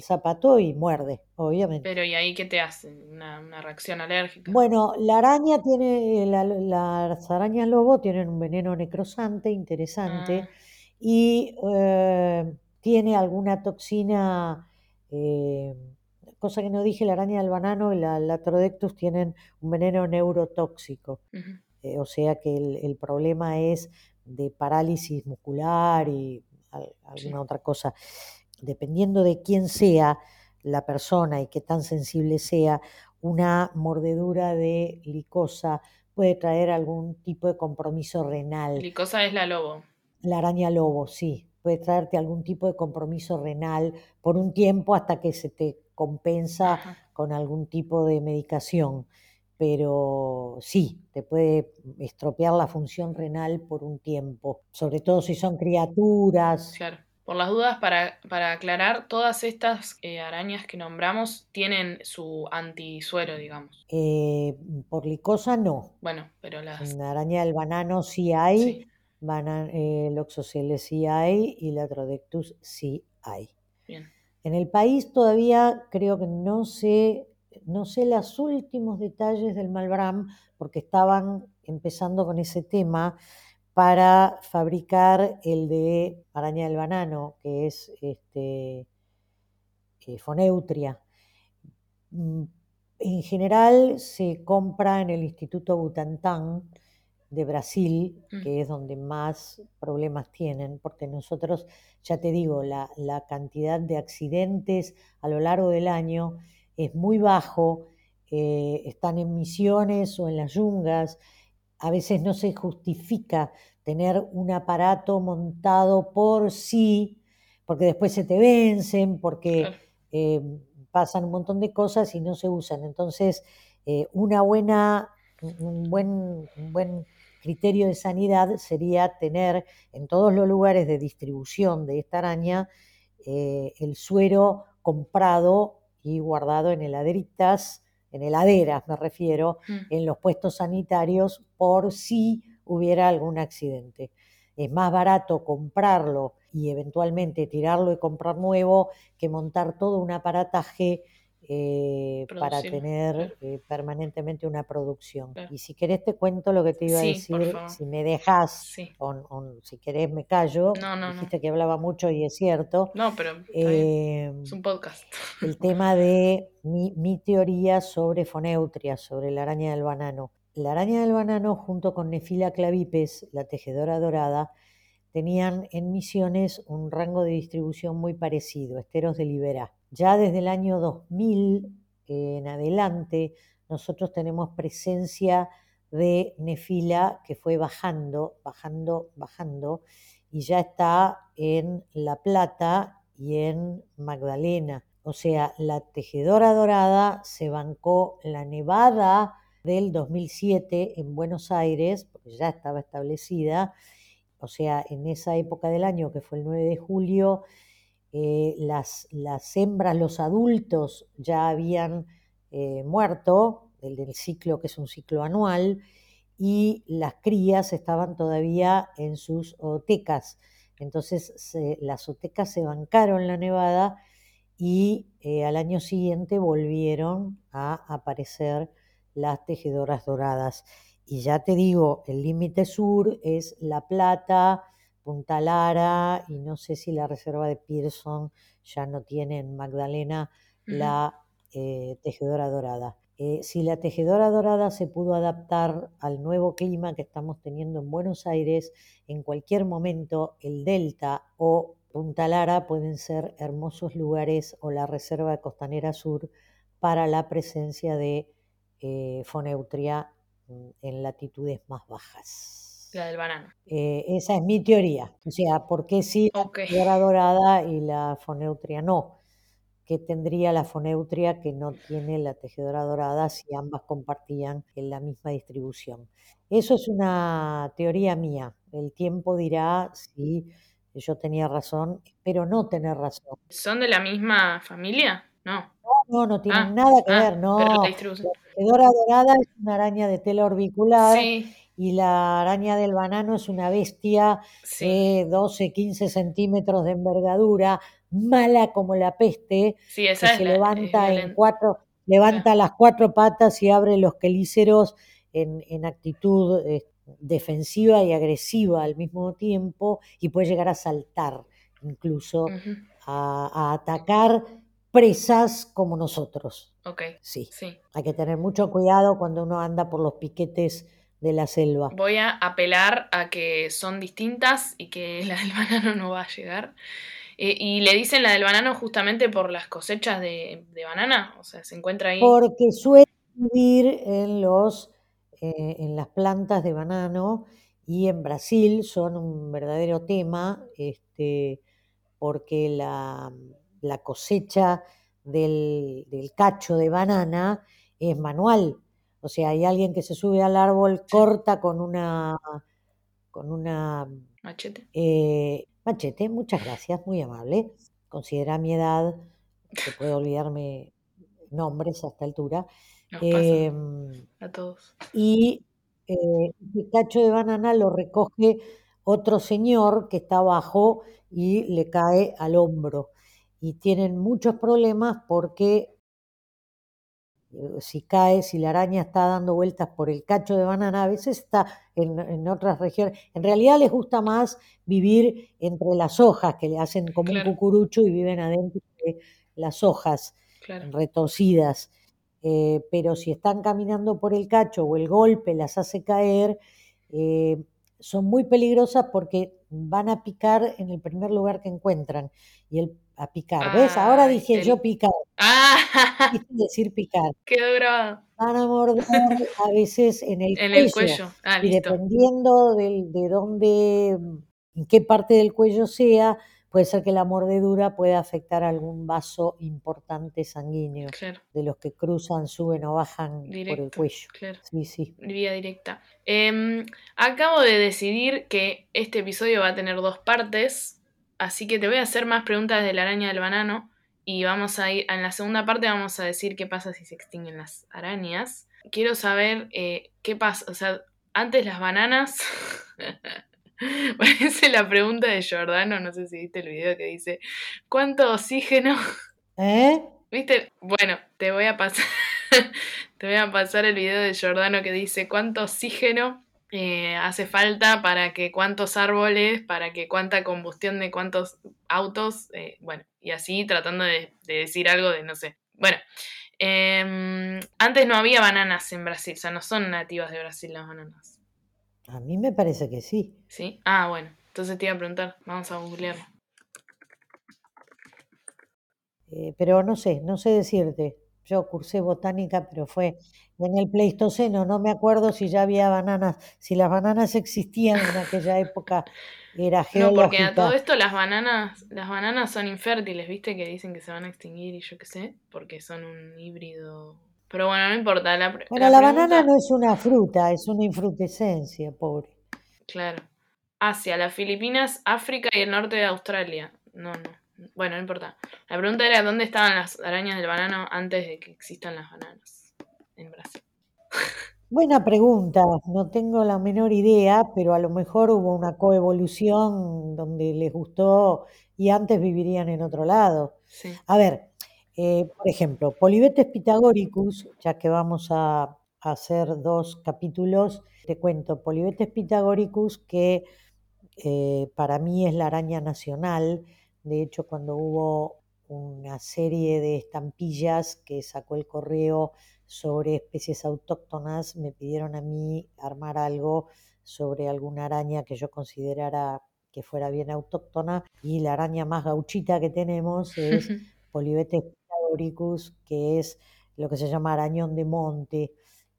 zapato y muerde, obviamente. Pero ¿y ahí qué te hace? ¿Una, reacción alérgica? Bueno, la araña tiene, las arañas lobo tienen un veneno necrosante interesante ah. y eh, tiene alguna toxina, eh, cosa que no dije, la araña del banano y la, la tienen un veneno neurotóxico. Eh, o sea que el, problema es de parálisis muscular y alguna otra cosa. Dependiendo de quién sea la persona y qué tan sensible sea, una mordedura de licosa puede traer algún tipo de compromiso renal. Licosa es la lobo. La araña lobo, sí puede traerte algún tipo de compromiso renal por un tiempo hasta que se te compensa con algún tipo de medicación. Pero sí, te puede estropear la función renal por un tiempo, sobre todo si son criaturas. Claro. Por las dudas, para, para aclarar, todas estas eh, arañas que nombramos tienen su antisuero, digamos. Eh, por licosa no. Bueno, pero las... En la araña del banano sí hay. Banan, eh, sí hay y la Trodectus sí hay. En el país todavía creo que no sé, no sé los últimos detalles del Malbram porque estaban empezando con ese tema para fabricar el de araña del banano, que es este, eh, Foneutria. Mm, en general se compra en el Instituto Butantan de Brasil, mm. que es donde más problemas tienen, porque nosotros, ya te digo, la, cantidad de accidentes a lo largo del año es muy bajo, eh, están en misiones o en las yungas, a veces no se justifica tener un aparato montado por sí, porque después se te vencen, porque eh, pasan un montón de cosas y no se usan. Entonces, eh, una buena, un buen, un buen criterio de sanidad sería tener en todos los lugares de distribución de esta araña eh, el suero comprado y guardado en heladeritas, en heladeras me refiero, mm. en los puestos sanitarios por si hubiera algún accidente. Es más barato comprarlo y eventualmente tirarlo y comprar nuevo que montar todo un aparataje eh, para tener eh, permanentemente una producción. Claro. Y si querés te cuento lo que te iba Sí, a decir, si me dejas, Sí. o, o si querés me callo, No, no, no. dijiste que hablaba mucho y es cierto. No, pero. Eh, Es un podcast. el tema de mi, mi teoría sobre Foneutria, sobre la araña del banano. La araña del banano, junto con Nefila clavipes, la tejedora dorada, tenían en Misiones un rango de distribución muy parecido, esteros de Liberá. Ya desde el año 2000 eh, en adelante, nosotros tenemos presencia de Nefila que fue bajando, bajando, bajando, y ya está en La Plata y en Magdalena. O sea, la tejedora dorada se bancó la nevada del 2007 en Buenos Aires, porque ya estaba establecida, o sea, en esa época del año, que fue el 9 de julio, eh, las, las, hembras, los adultos ya habían eh, muerto, el del ciclo que es un ciclo anual, y las crías estaban todavía en sus otecas. Entonces las otecas se bancaron la nevada y eh, al año siguiente volvieron a aparecer las tejedoras doradas. Y ya te digo, el límite sur es La Plata, Punta Lara y no sé si la reserva de Pearson ya no tiene en Magdalena Ujú. la eh, tejedora dorada. Eh, si la tejedora dorada se pudo adaptar al nuevo clima que estamos teniendo en Buenos Aires, en cualquier momento el Delta o Punta Lara pueden ser hermosos lugares o la Reserva Costanera Sur para la presencia de eh, Foneutria mm, en latitudes más bajas. La del banano. Eh, esa es mi teoría. O sea, ¿por qué sí la tejedora dorada y la foneutria no? ¿Qué tendría la foneutria que no tiene la tejedora dorada si ambas compartían en la misma distribución? Eso es una teoría mía. El tiempo dirá si yo tenía razón, espero no tener razón. ¿Son de la misma familia? No. No, no tienen Ah, nada que ah, ver, pero no. la distribución. La tejedora dorada es una araña de tela orbicular Sí, y la araña del banano es una bestia sí. de 12, 15 centímetros de envergadura, mala como la peste, Sí, que es se la. Levanta en cuatro, levanta las cuatro patas y abre los quelíceros en, en actitud eh, defensiva y agresiva al mismo tiempo y puede llegar a saltar incluso a, a atacar presas como nosotros. Ok, Sí, sí. hay que tener mucho cuidado cuando uno anda por los piquetes de la selva. Voy a apelar a que son distintas y que [laughs] la del banano no va a llegar. Eh, y le dicen la del banano justamente por las cosechas de, de banana. O sea, se encuentra ahí. Porque suele vivir en, los, eh, en las plantas de banano y en Brasil son un verdadero tema este, porque la, la cosecha del, del cacho de banana es manual. O sea, hay alguien que se sube al árbol, corta con una, con una Machete. eh, machete, muchas gracias, muy amable. Considera mi edad, que puedo olvidarme nombres a esta altura. Nos pasa Em, a todos. y eh, el cacho de banana lo recoge otro señor que está abajo y le cae al hombro. Y tienen muchos problemas porque eh, si cae, si la araña está dando vueltas por el cacho de banana, a veces está en, en otras regiones. En realidad les gusta más vivir entre las hojas, que le hacen como un cucurucho y viven adentro de las hojas Claro. retorcidas. Eh, pero si están caminando por el cacho o el golpe las hace caer, eh, son muy peligrosas porque van a picar en el primer lugar que encuentran. Y el a picar, ¿ves? Ahora dije el- yo picar, ¡Ah! quise decir picar. [laughs] Quedó grabado. Van a morder a veces en el En cuello. el cuello. Ah, Y listo. dependiendo del- de dónde, en qué parte del cuello sea, puede ser que la mordedura pueda afectar algún vaso importante sanguíneo Claro. de los que cruzan, suben o bajan por el cuello. Claro. Sí, sí. Vía directa. Em, acabo de decidir que este episodio va a tener dos partes, así que te voy a hacer más preguntas de la araña del banano y vamos a ir, en la segunda parte vamos a decir qué pasa si se extinguen las arañas. Quiero saber eh, qué pasa, o sea, antes las bananas... [laughs] Parece la pregunta de Giordano, no sé si viste el video que dice, ¿cuánto oxígeno? ¿Eh? ¿Viste? Bueno, te voy a pasar. [laughs] te voy a pasar el video de Giordano que dice cuánto oxígeno eh, hace falta para que cuántos árboles, para que cuánta combustión de cuántos autos, eh, bueno, y así tratando de, decir algo de, no sé. Bueno, em, antes no había bananas en Brasil, o sea, no son nativas de Brasil las bananas. A mí me parece que sí. ¿Sí? Ah, bueno, entonces te iba a preguntar, vamos a googlearlo. Eh, pero no sé, no sé decirte. Yo cursé botánica, pero fue en el Pleistoceno. No me acuerdo si ya había bananas, si las bananas existían en aquella época. Era geológica. No, porque a todo esto las bananas, las bananas son infértiles, ¿viste? Que dicen que se van a extinguir y yo qué sé, porque son un híbrido. Pero bueno, no importa. La, bueno, la, banana no es una fruta, es una infrutescencia, pobre. Claro. Asia, las Filipinas, África y el norte de Australia. No, no. Bueno, no importa. La pregunta era dónde estaban las arañas del banano antes de que existan las bananas en Brasil. Buena pregunta, no tengo la menor idea, pero a lo mejor hubo una coevolución donde les gustó y antes vivirían en otro lado. A ver, eh, por ejemplo, Polibetes pitagoricus, ya que vamos a, hacer dos capítulos, te cuento, Polibetes pitagoricus, que eh, para mí es la araña nacional, de hecho, cuando hubo una serie de estampillas que sacó el correo sobre especies autóctonas, me pidieron a mí armar algo sobre alguna araña que yo considerara que fuera bien autóctona y la araña más gauchita que tenemos es [laughs] Polibetes pitagoricus, que es lo que se llama arañón de monte,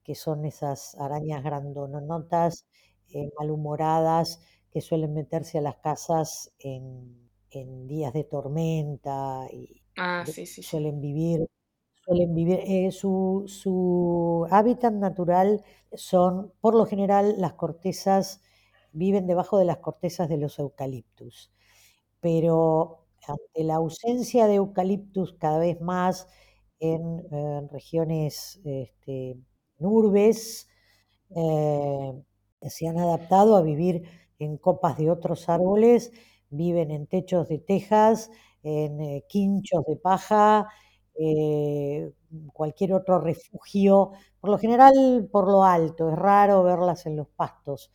que son esas arañas grandonotas, eh, malhumoradas, que suelen meterse a las casas en en días de tormenta y ah, sí, sí, suelen vivir, eh, su, hábitat natural son, por lo general, las cortezas, viven debajo de las cortezas de los eucaliptus, pero ante la ausencia de eucaliptus cada vez más en, regiones, este, urbes, eh, se han adaptado a vivir en copas de otros árboles viven en techos de tejas, en eh, quinchos de paja, eh, cualquier otro refugio, por lo general por lo alto, es raro verlas en los pastos,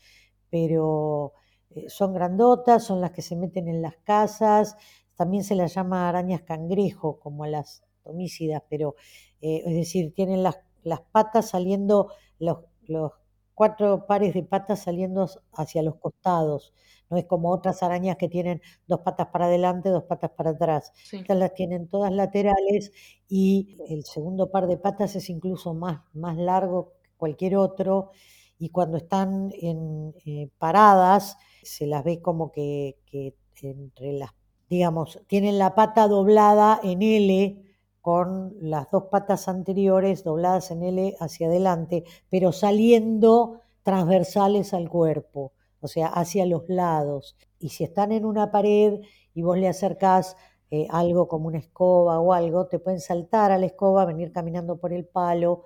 pero eh, son grandotas, son las que se meten en las casas, también se las llama arañas cangrejo, como a las homícidas, pero es decir, tienen las, las patas saliendo, los, los cuatro pares de patas saliendo hacia los costados. No es como otras arañas que tienen dos patas para adelante, dos patas para atrás. Estas las tienen todas laterales y el segundo par de patas es incluso más, más largo que cualquier otro. Y cuando están en, eh, paradas, se las ve como que, que entre las, digamos, tienen la pata doblada en L con las dos patas anteriores dobladas en L hacia adelante, pero saliendo transversales al cuerpo, o sea, hacia los lados. Y si están en una pared y vos le acercás eh, algo como una escoba o algo, te pueden saltar a la escoba, venir caminando por el palo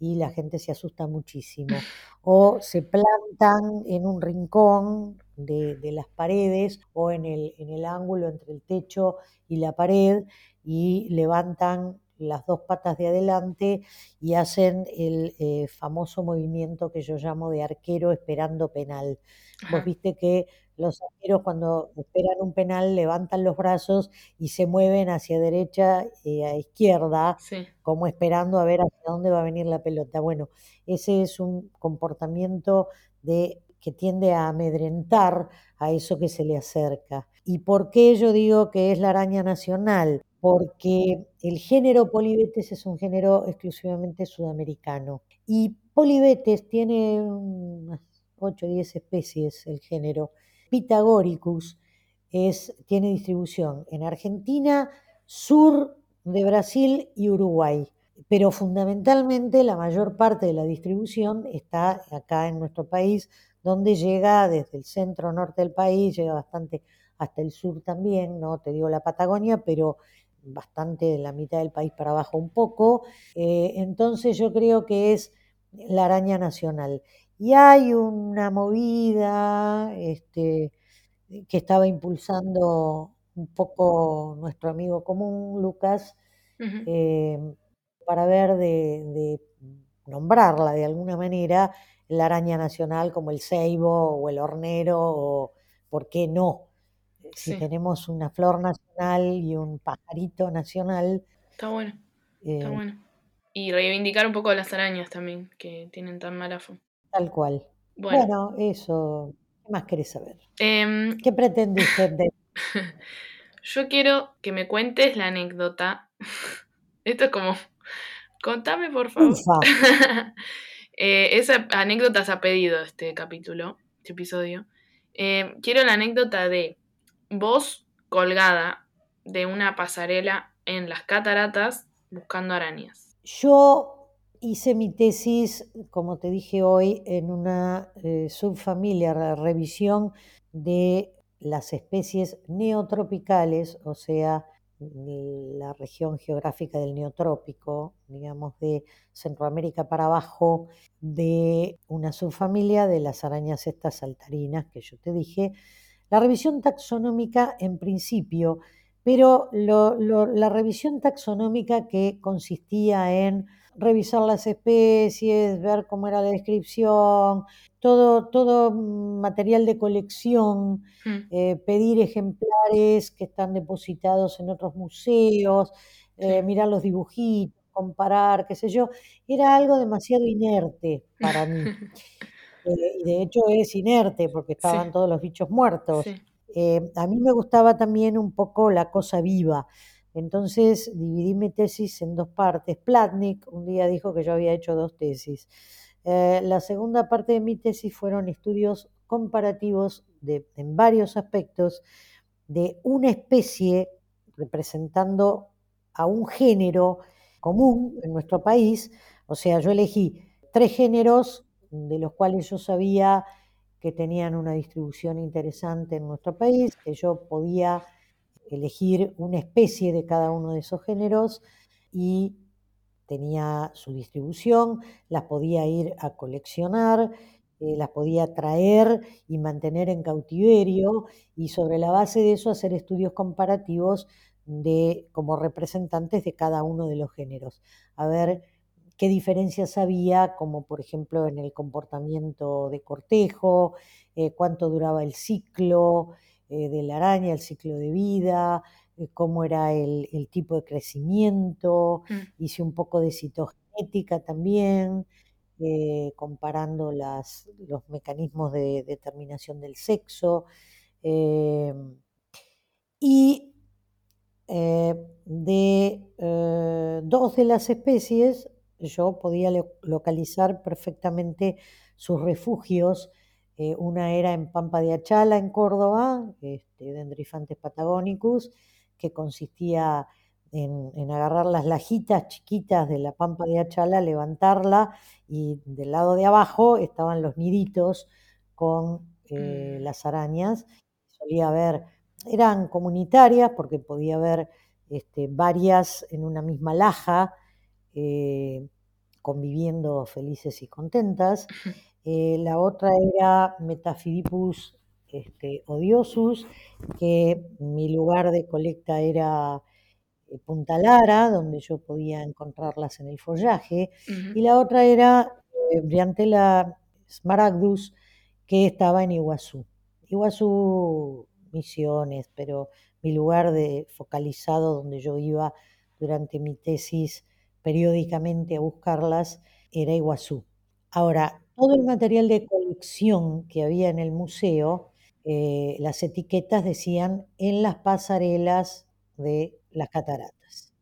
y la gente se asusta muchísimo. O se plantan en un rincón de, las paredes o en el, en el ángulo entre el techo y la pared y levantan las dos patas de adelante y hacen el eh, famoso movimiento que yo llamo de arquero esperando penal. Vos viste que los arqueros cuando esperan un penal levantan los brazos y se mueven hacia derecha y a izquierda, como esperando a ver hacia dónde va a venir la pelota. Bueno, ese es un comportamiento de que tiende a amedrentar a eso que se le acerca. ¿Y por qué yo digo que es la araña nacional? Porque el género Polibetes es un género exclusivamente sudamericano. Y Polibetes tiene unas 8 o 10 especies el género. Pitagoricus es, tiene distribución en Argentina, sur de Brasil y Uruguay. Pero fundamentalmente la mayor parte de la distribución está acá en nuestro país, donde llega desde el centro norte del país, llega bastante hasta el sur también, no te digo la Patagonia, pero bastante de la mitad del país para abajo un poco. Eh, entonces yo creo que es la araña nacional. Y hay una movida este, que estaba impulsando un poco nuestro amigo común, Lucas, eh, para ver de, de, nombrarla de alguna manera, la araña nacional como el ceibo o el hornero o, ¿por qué no? Si Sí. tenemos una flor nacional y un pajarito nacional. Está bueno, está eh, bueno. Y reivindicar un poco las arañas también, que tienen tan mala fama. Tal cual. Bueno, Bueno, eso. ¿Qué más querés saber? em, ¿Qué pretende usted de [laughs] yo quiero que me cuentes la anécdota. [laughs] Esto es como, contame por favor. [laughs] Eh, esa anécdota se ha pedido este capítulo, este episodio. Eh, quiero la anécdota de vos colgada de una pasarela en las cataratas buscando arañas. Yo hice mi tesis, como te dije hoy, en una eh, subfamilia, la revisión de las especies neotropicales, o sea, la región geográfica del neotrópico, digamos de Centroamérica para abajo, de una subfamilia de las arañas estas saltarinas que yo te dije. La revisión taxonómica en principio pero lo, lo, la revisión taxonómica que consistía en revisar las especies, ver cómo era la descripción, todo, todo material de colección, Mm. eh, pedir ejemplares que están depositados en otros museos, eh, mirar los dibujitos, comparar, qué sé yo, era algo demasiado inerte para mí. [laughs] Eh, y de hecho es inerte porque estaban Sí. todos los bichos muertos. Sí. Eh, a mí me gustaba también un poco la cosa viva. Entonces dividí mi tesis en dos partes. Platnik un día dijo que yo había hecho dos tesis. Eh, la segunda parte de mi tesis fueron estudios comparativos de, en varios aspectos de una especie representando a un género común en nuestro país. O sea, yo elegí tres géneros de los cuales yo sabía que tenían una distribución interesante en nuestro país, que yo podía elegir una especie de cada uno de esos géneros y tenía su distribución, las podía ir a coleccionar, eh, las podía traer y mantener en cautiverio y sobre la base de eso hacer estudios comparativos de, como representantes de cada uno de los géneros. A ver qué diferencias había, como por ejemplo en el comportamiento de cortejo, eh, cuánto duraba el ciclo eh, de la araña, el ciclo de vida, eh, cómo era el, el, tipo de crecimiento, Mm. hice un poco de citogenética también, comparando las, los mecanismos de determinación del sexo. y eh, de eh, dos de las especies yo podía lo- localizar perfectamente sus refugios. Eh, una era en Pampa de Achala, en Córdoba, este, Dendrifantes patagónicus, que consistía en, en agarrar las lajitas chiquitas de la Pampa de Achala, levantarla y del lado de abajo estaban los niditos con eh, Mm. las arañas. Solía haber, eran comunitarias porque podía haber este, varias en una misma laja, eh, conviviendo felices y contentas. Eh, la otra era Metaphydippus este, odiosus, que mi lugar de colecta era eh, Punta Lara, donde yo podía encontrarlas en el follaje, y la otra era eh, Briantella smaragdus, que estaba en Iguazú. Iguazú, Misiones, pero mi lugar de focalizado donde yo iba durante mi tesis periódicamente a buscarlas era Iguazú. Ahora, todo el material de colección que había en el museo, eh, las etiquetas decían en las pasarelas de las cataratas.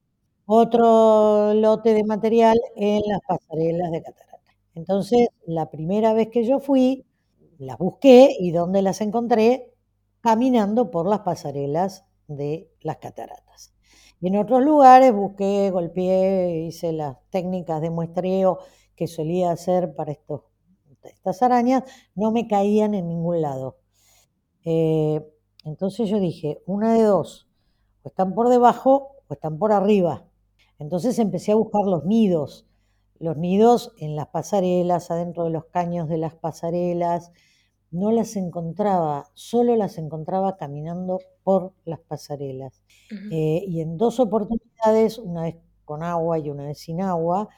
Otro lote de material en las pasarelas de cataratas. Entonces, la primera vez que yo fui, las busqué y ¿dónde las encontré? Caminando por las pasarelas de las cataratas. En otros lugares busqué, golpeé, hice las técnicas de muestreo que solía hacer para estos, estas arañas, no me caían en ningún lado. Eh, entonces yo dije, una de dos, o están por debajo o están por arriba. Entonces empecé a buscar los nidos, los nidos en las pasarelas, adentro de los caños de las pasarelas. No las encontraba, solo las encontraba caminando por las pasarelas. Eh, y en dos oportunidades, una vez con agua y una vez sin agua.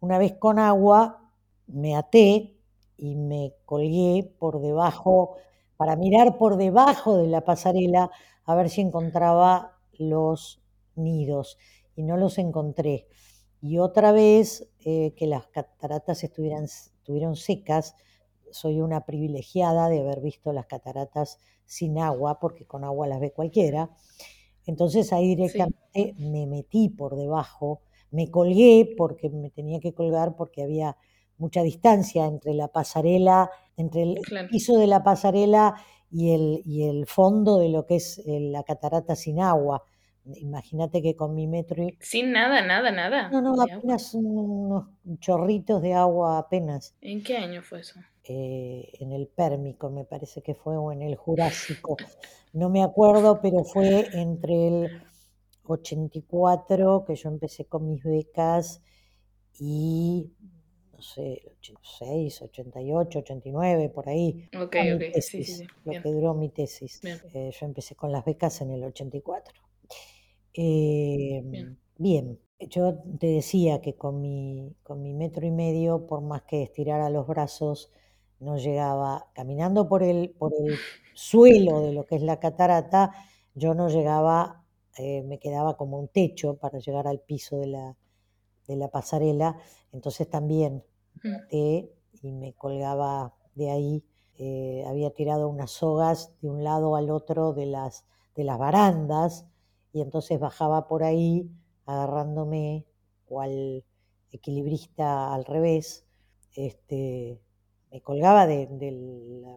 Una vez con agua me até y me colgué por debajo, para mirar por debajo de la pasarela a ver si encontraba los nidos y no los encontré. Y otra vez eh, que las cataratas estuvieran, estuvieron secas, soy una privilegiada de haber visto las cataratas sin agua, porque con agua las ve cualquiera. Entonces ahí directamente me metí por debajo, me colgué porque me tenía que colgar porque había mucha distancia entre la pasarela, entre el piso de la pasarela y el, y el fondo de lo que es eh, la catarata sin agua. Imagínate que con mi metro y... Sin nada, nada, nada. No, no, apenas unos chorritos de agua apenas. ¿En qué año fue eso? Eh, en el Pérmico, me parece que fue, o en el Jurásico. No me acuerdo, pero fue entre el 84, que yo empecé con mis becas, y no sé, 86, 88, 89, por ahí. Ok, ok, sí, sí, Lo que duró mi tesis. Eh, yo empecé con las becas en el 84. Eh, bien. bien. yo te decía que con mi, con mi metro y medio, por más que estirara los brazos, no llegaba, caminando por el, por el suelo de lo que es la catarata, yo no llegaba, eh, me quedaba como un techo para llegar al piso de la, de la pasarela, entonces también y me colgaba de ahí. Eh, había tirado unas sogas de un lado al otro de las, de las barandas y entonces bajaba por ahí agarrándome cual equilibrista al revés, este, me colgaba de,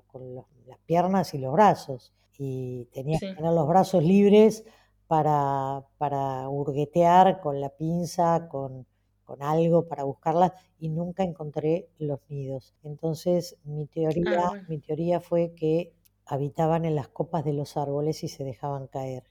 con las piernas y los brazos y tenía que tener los brazos libres para, para hurguetear con la pinza, con, con algo para buscarlas y nunca encontré los nidos. Entonces mi teoría, ah, mi teoría fue que habitaban en las copas de los árboles y se dejaban caer.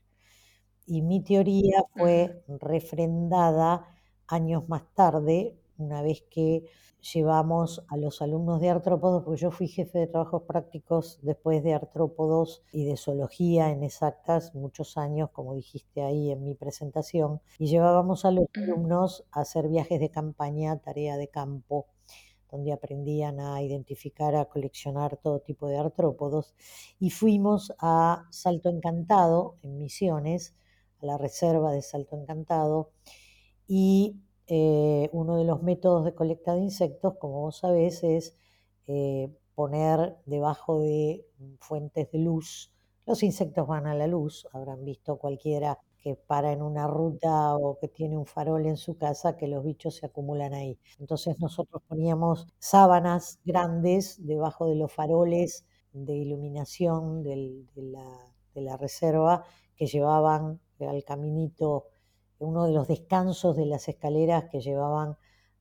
Y mi teoría fue refrendada años más tarde, una vez que llevamos a los alumnos de artrópodos, porque yo fui jefe de trabajos prácticos después de artrópodos y de zoología en exactas muchos años, como dijiste ahí en mi presentación, y llevábamos a los alumnos a hacer viajes de campaña, tarea de campo, donde aprendían a identificar, a coleccionar todo tipo de artrópodos, y fuimos a Salto Encantado, en Misiones, a la reserva de Salto Encantado, y eh, uno de los métodos de colecta de insectos, como vos sabés, es eh, poner debajo de fuentes de luz. Los insectos van a la luz, habrán visto cualquiera que para en una ruta o que tiene un farol en su casa, que los bichos se acumulan ahí. Entonces nosotros poníamos sábanas grandes debajo de los faroles de iluminación de, la, de la reserva que llevaban al caminito uno de los descansos de las escaleras que llevaban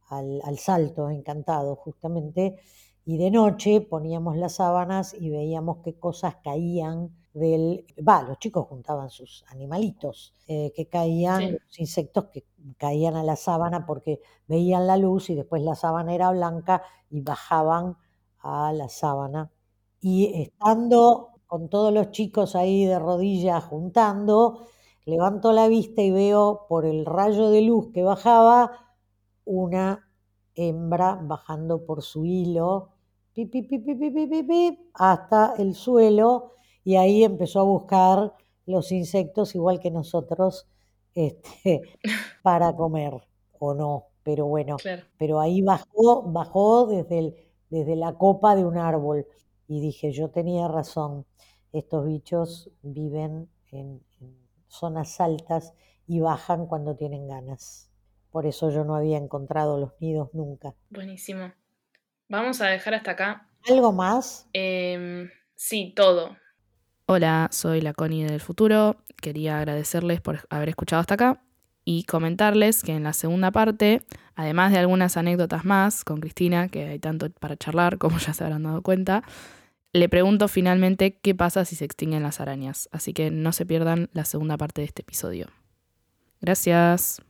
al, salto encantado justamente, y de noche poníamos las sábanas y veíamos qué cosas caían del... Va, los chicos juntaban sus animalitos, eh, que caían, los insectos que caían a la sábana porque veían la luz y después la sábana era blanca y bajaban a la sábana. Y estando con todos los chicos ahí de rodillas juntando, Levanto la vista y veo por el rayo de luz que bajaba una hembra bajando por su hilo hasta el suelo. Y ahí empezó a buscar los insectos igual que nosotros [laughs] este, para comer o no, pero bueno, pero ahí bajó, bajó desde, desde la copa de un árbol. Y dije, yo tenía razón, estos bichos viven en zonas altas y bajan cuando tienen ganas. Por eso yo no había encontrado los nidos nunca. Buenísimo. Vamos a dejar hasta acá. ¿Algo más? Em, sí, todo. Hola, soy la Connie del futuro. Quería agradecerles por haber escuchado hasta acá y comentarles que en la segunda parte, además de algunas anécdotas más con Cristina, que hay tanto para charlar, como ya se habrán dado cuenta, le pregunto finalmente qué pasa si se extinguen las arañas, así que no se pierdan la segunda parte de este episodio. Gracias.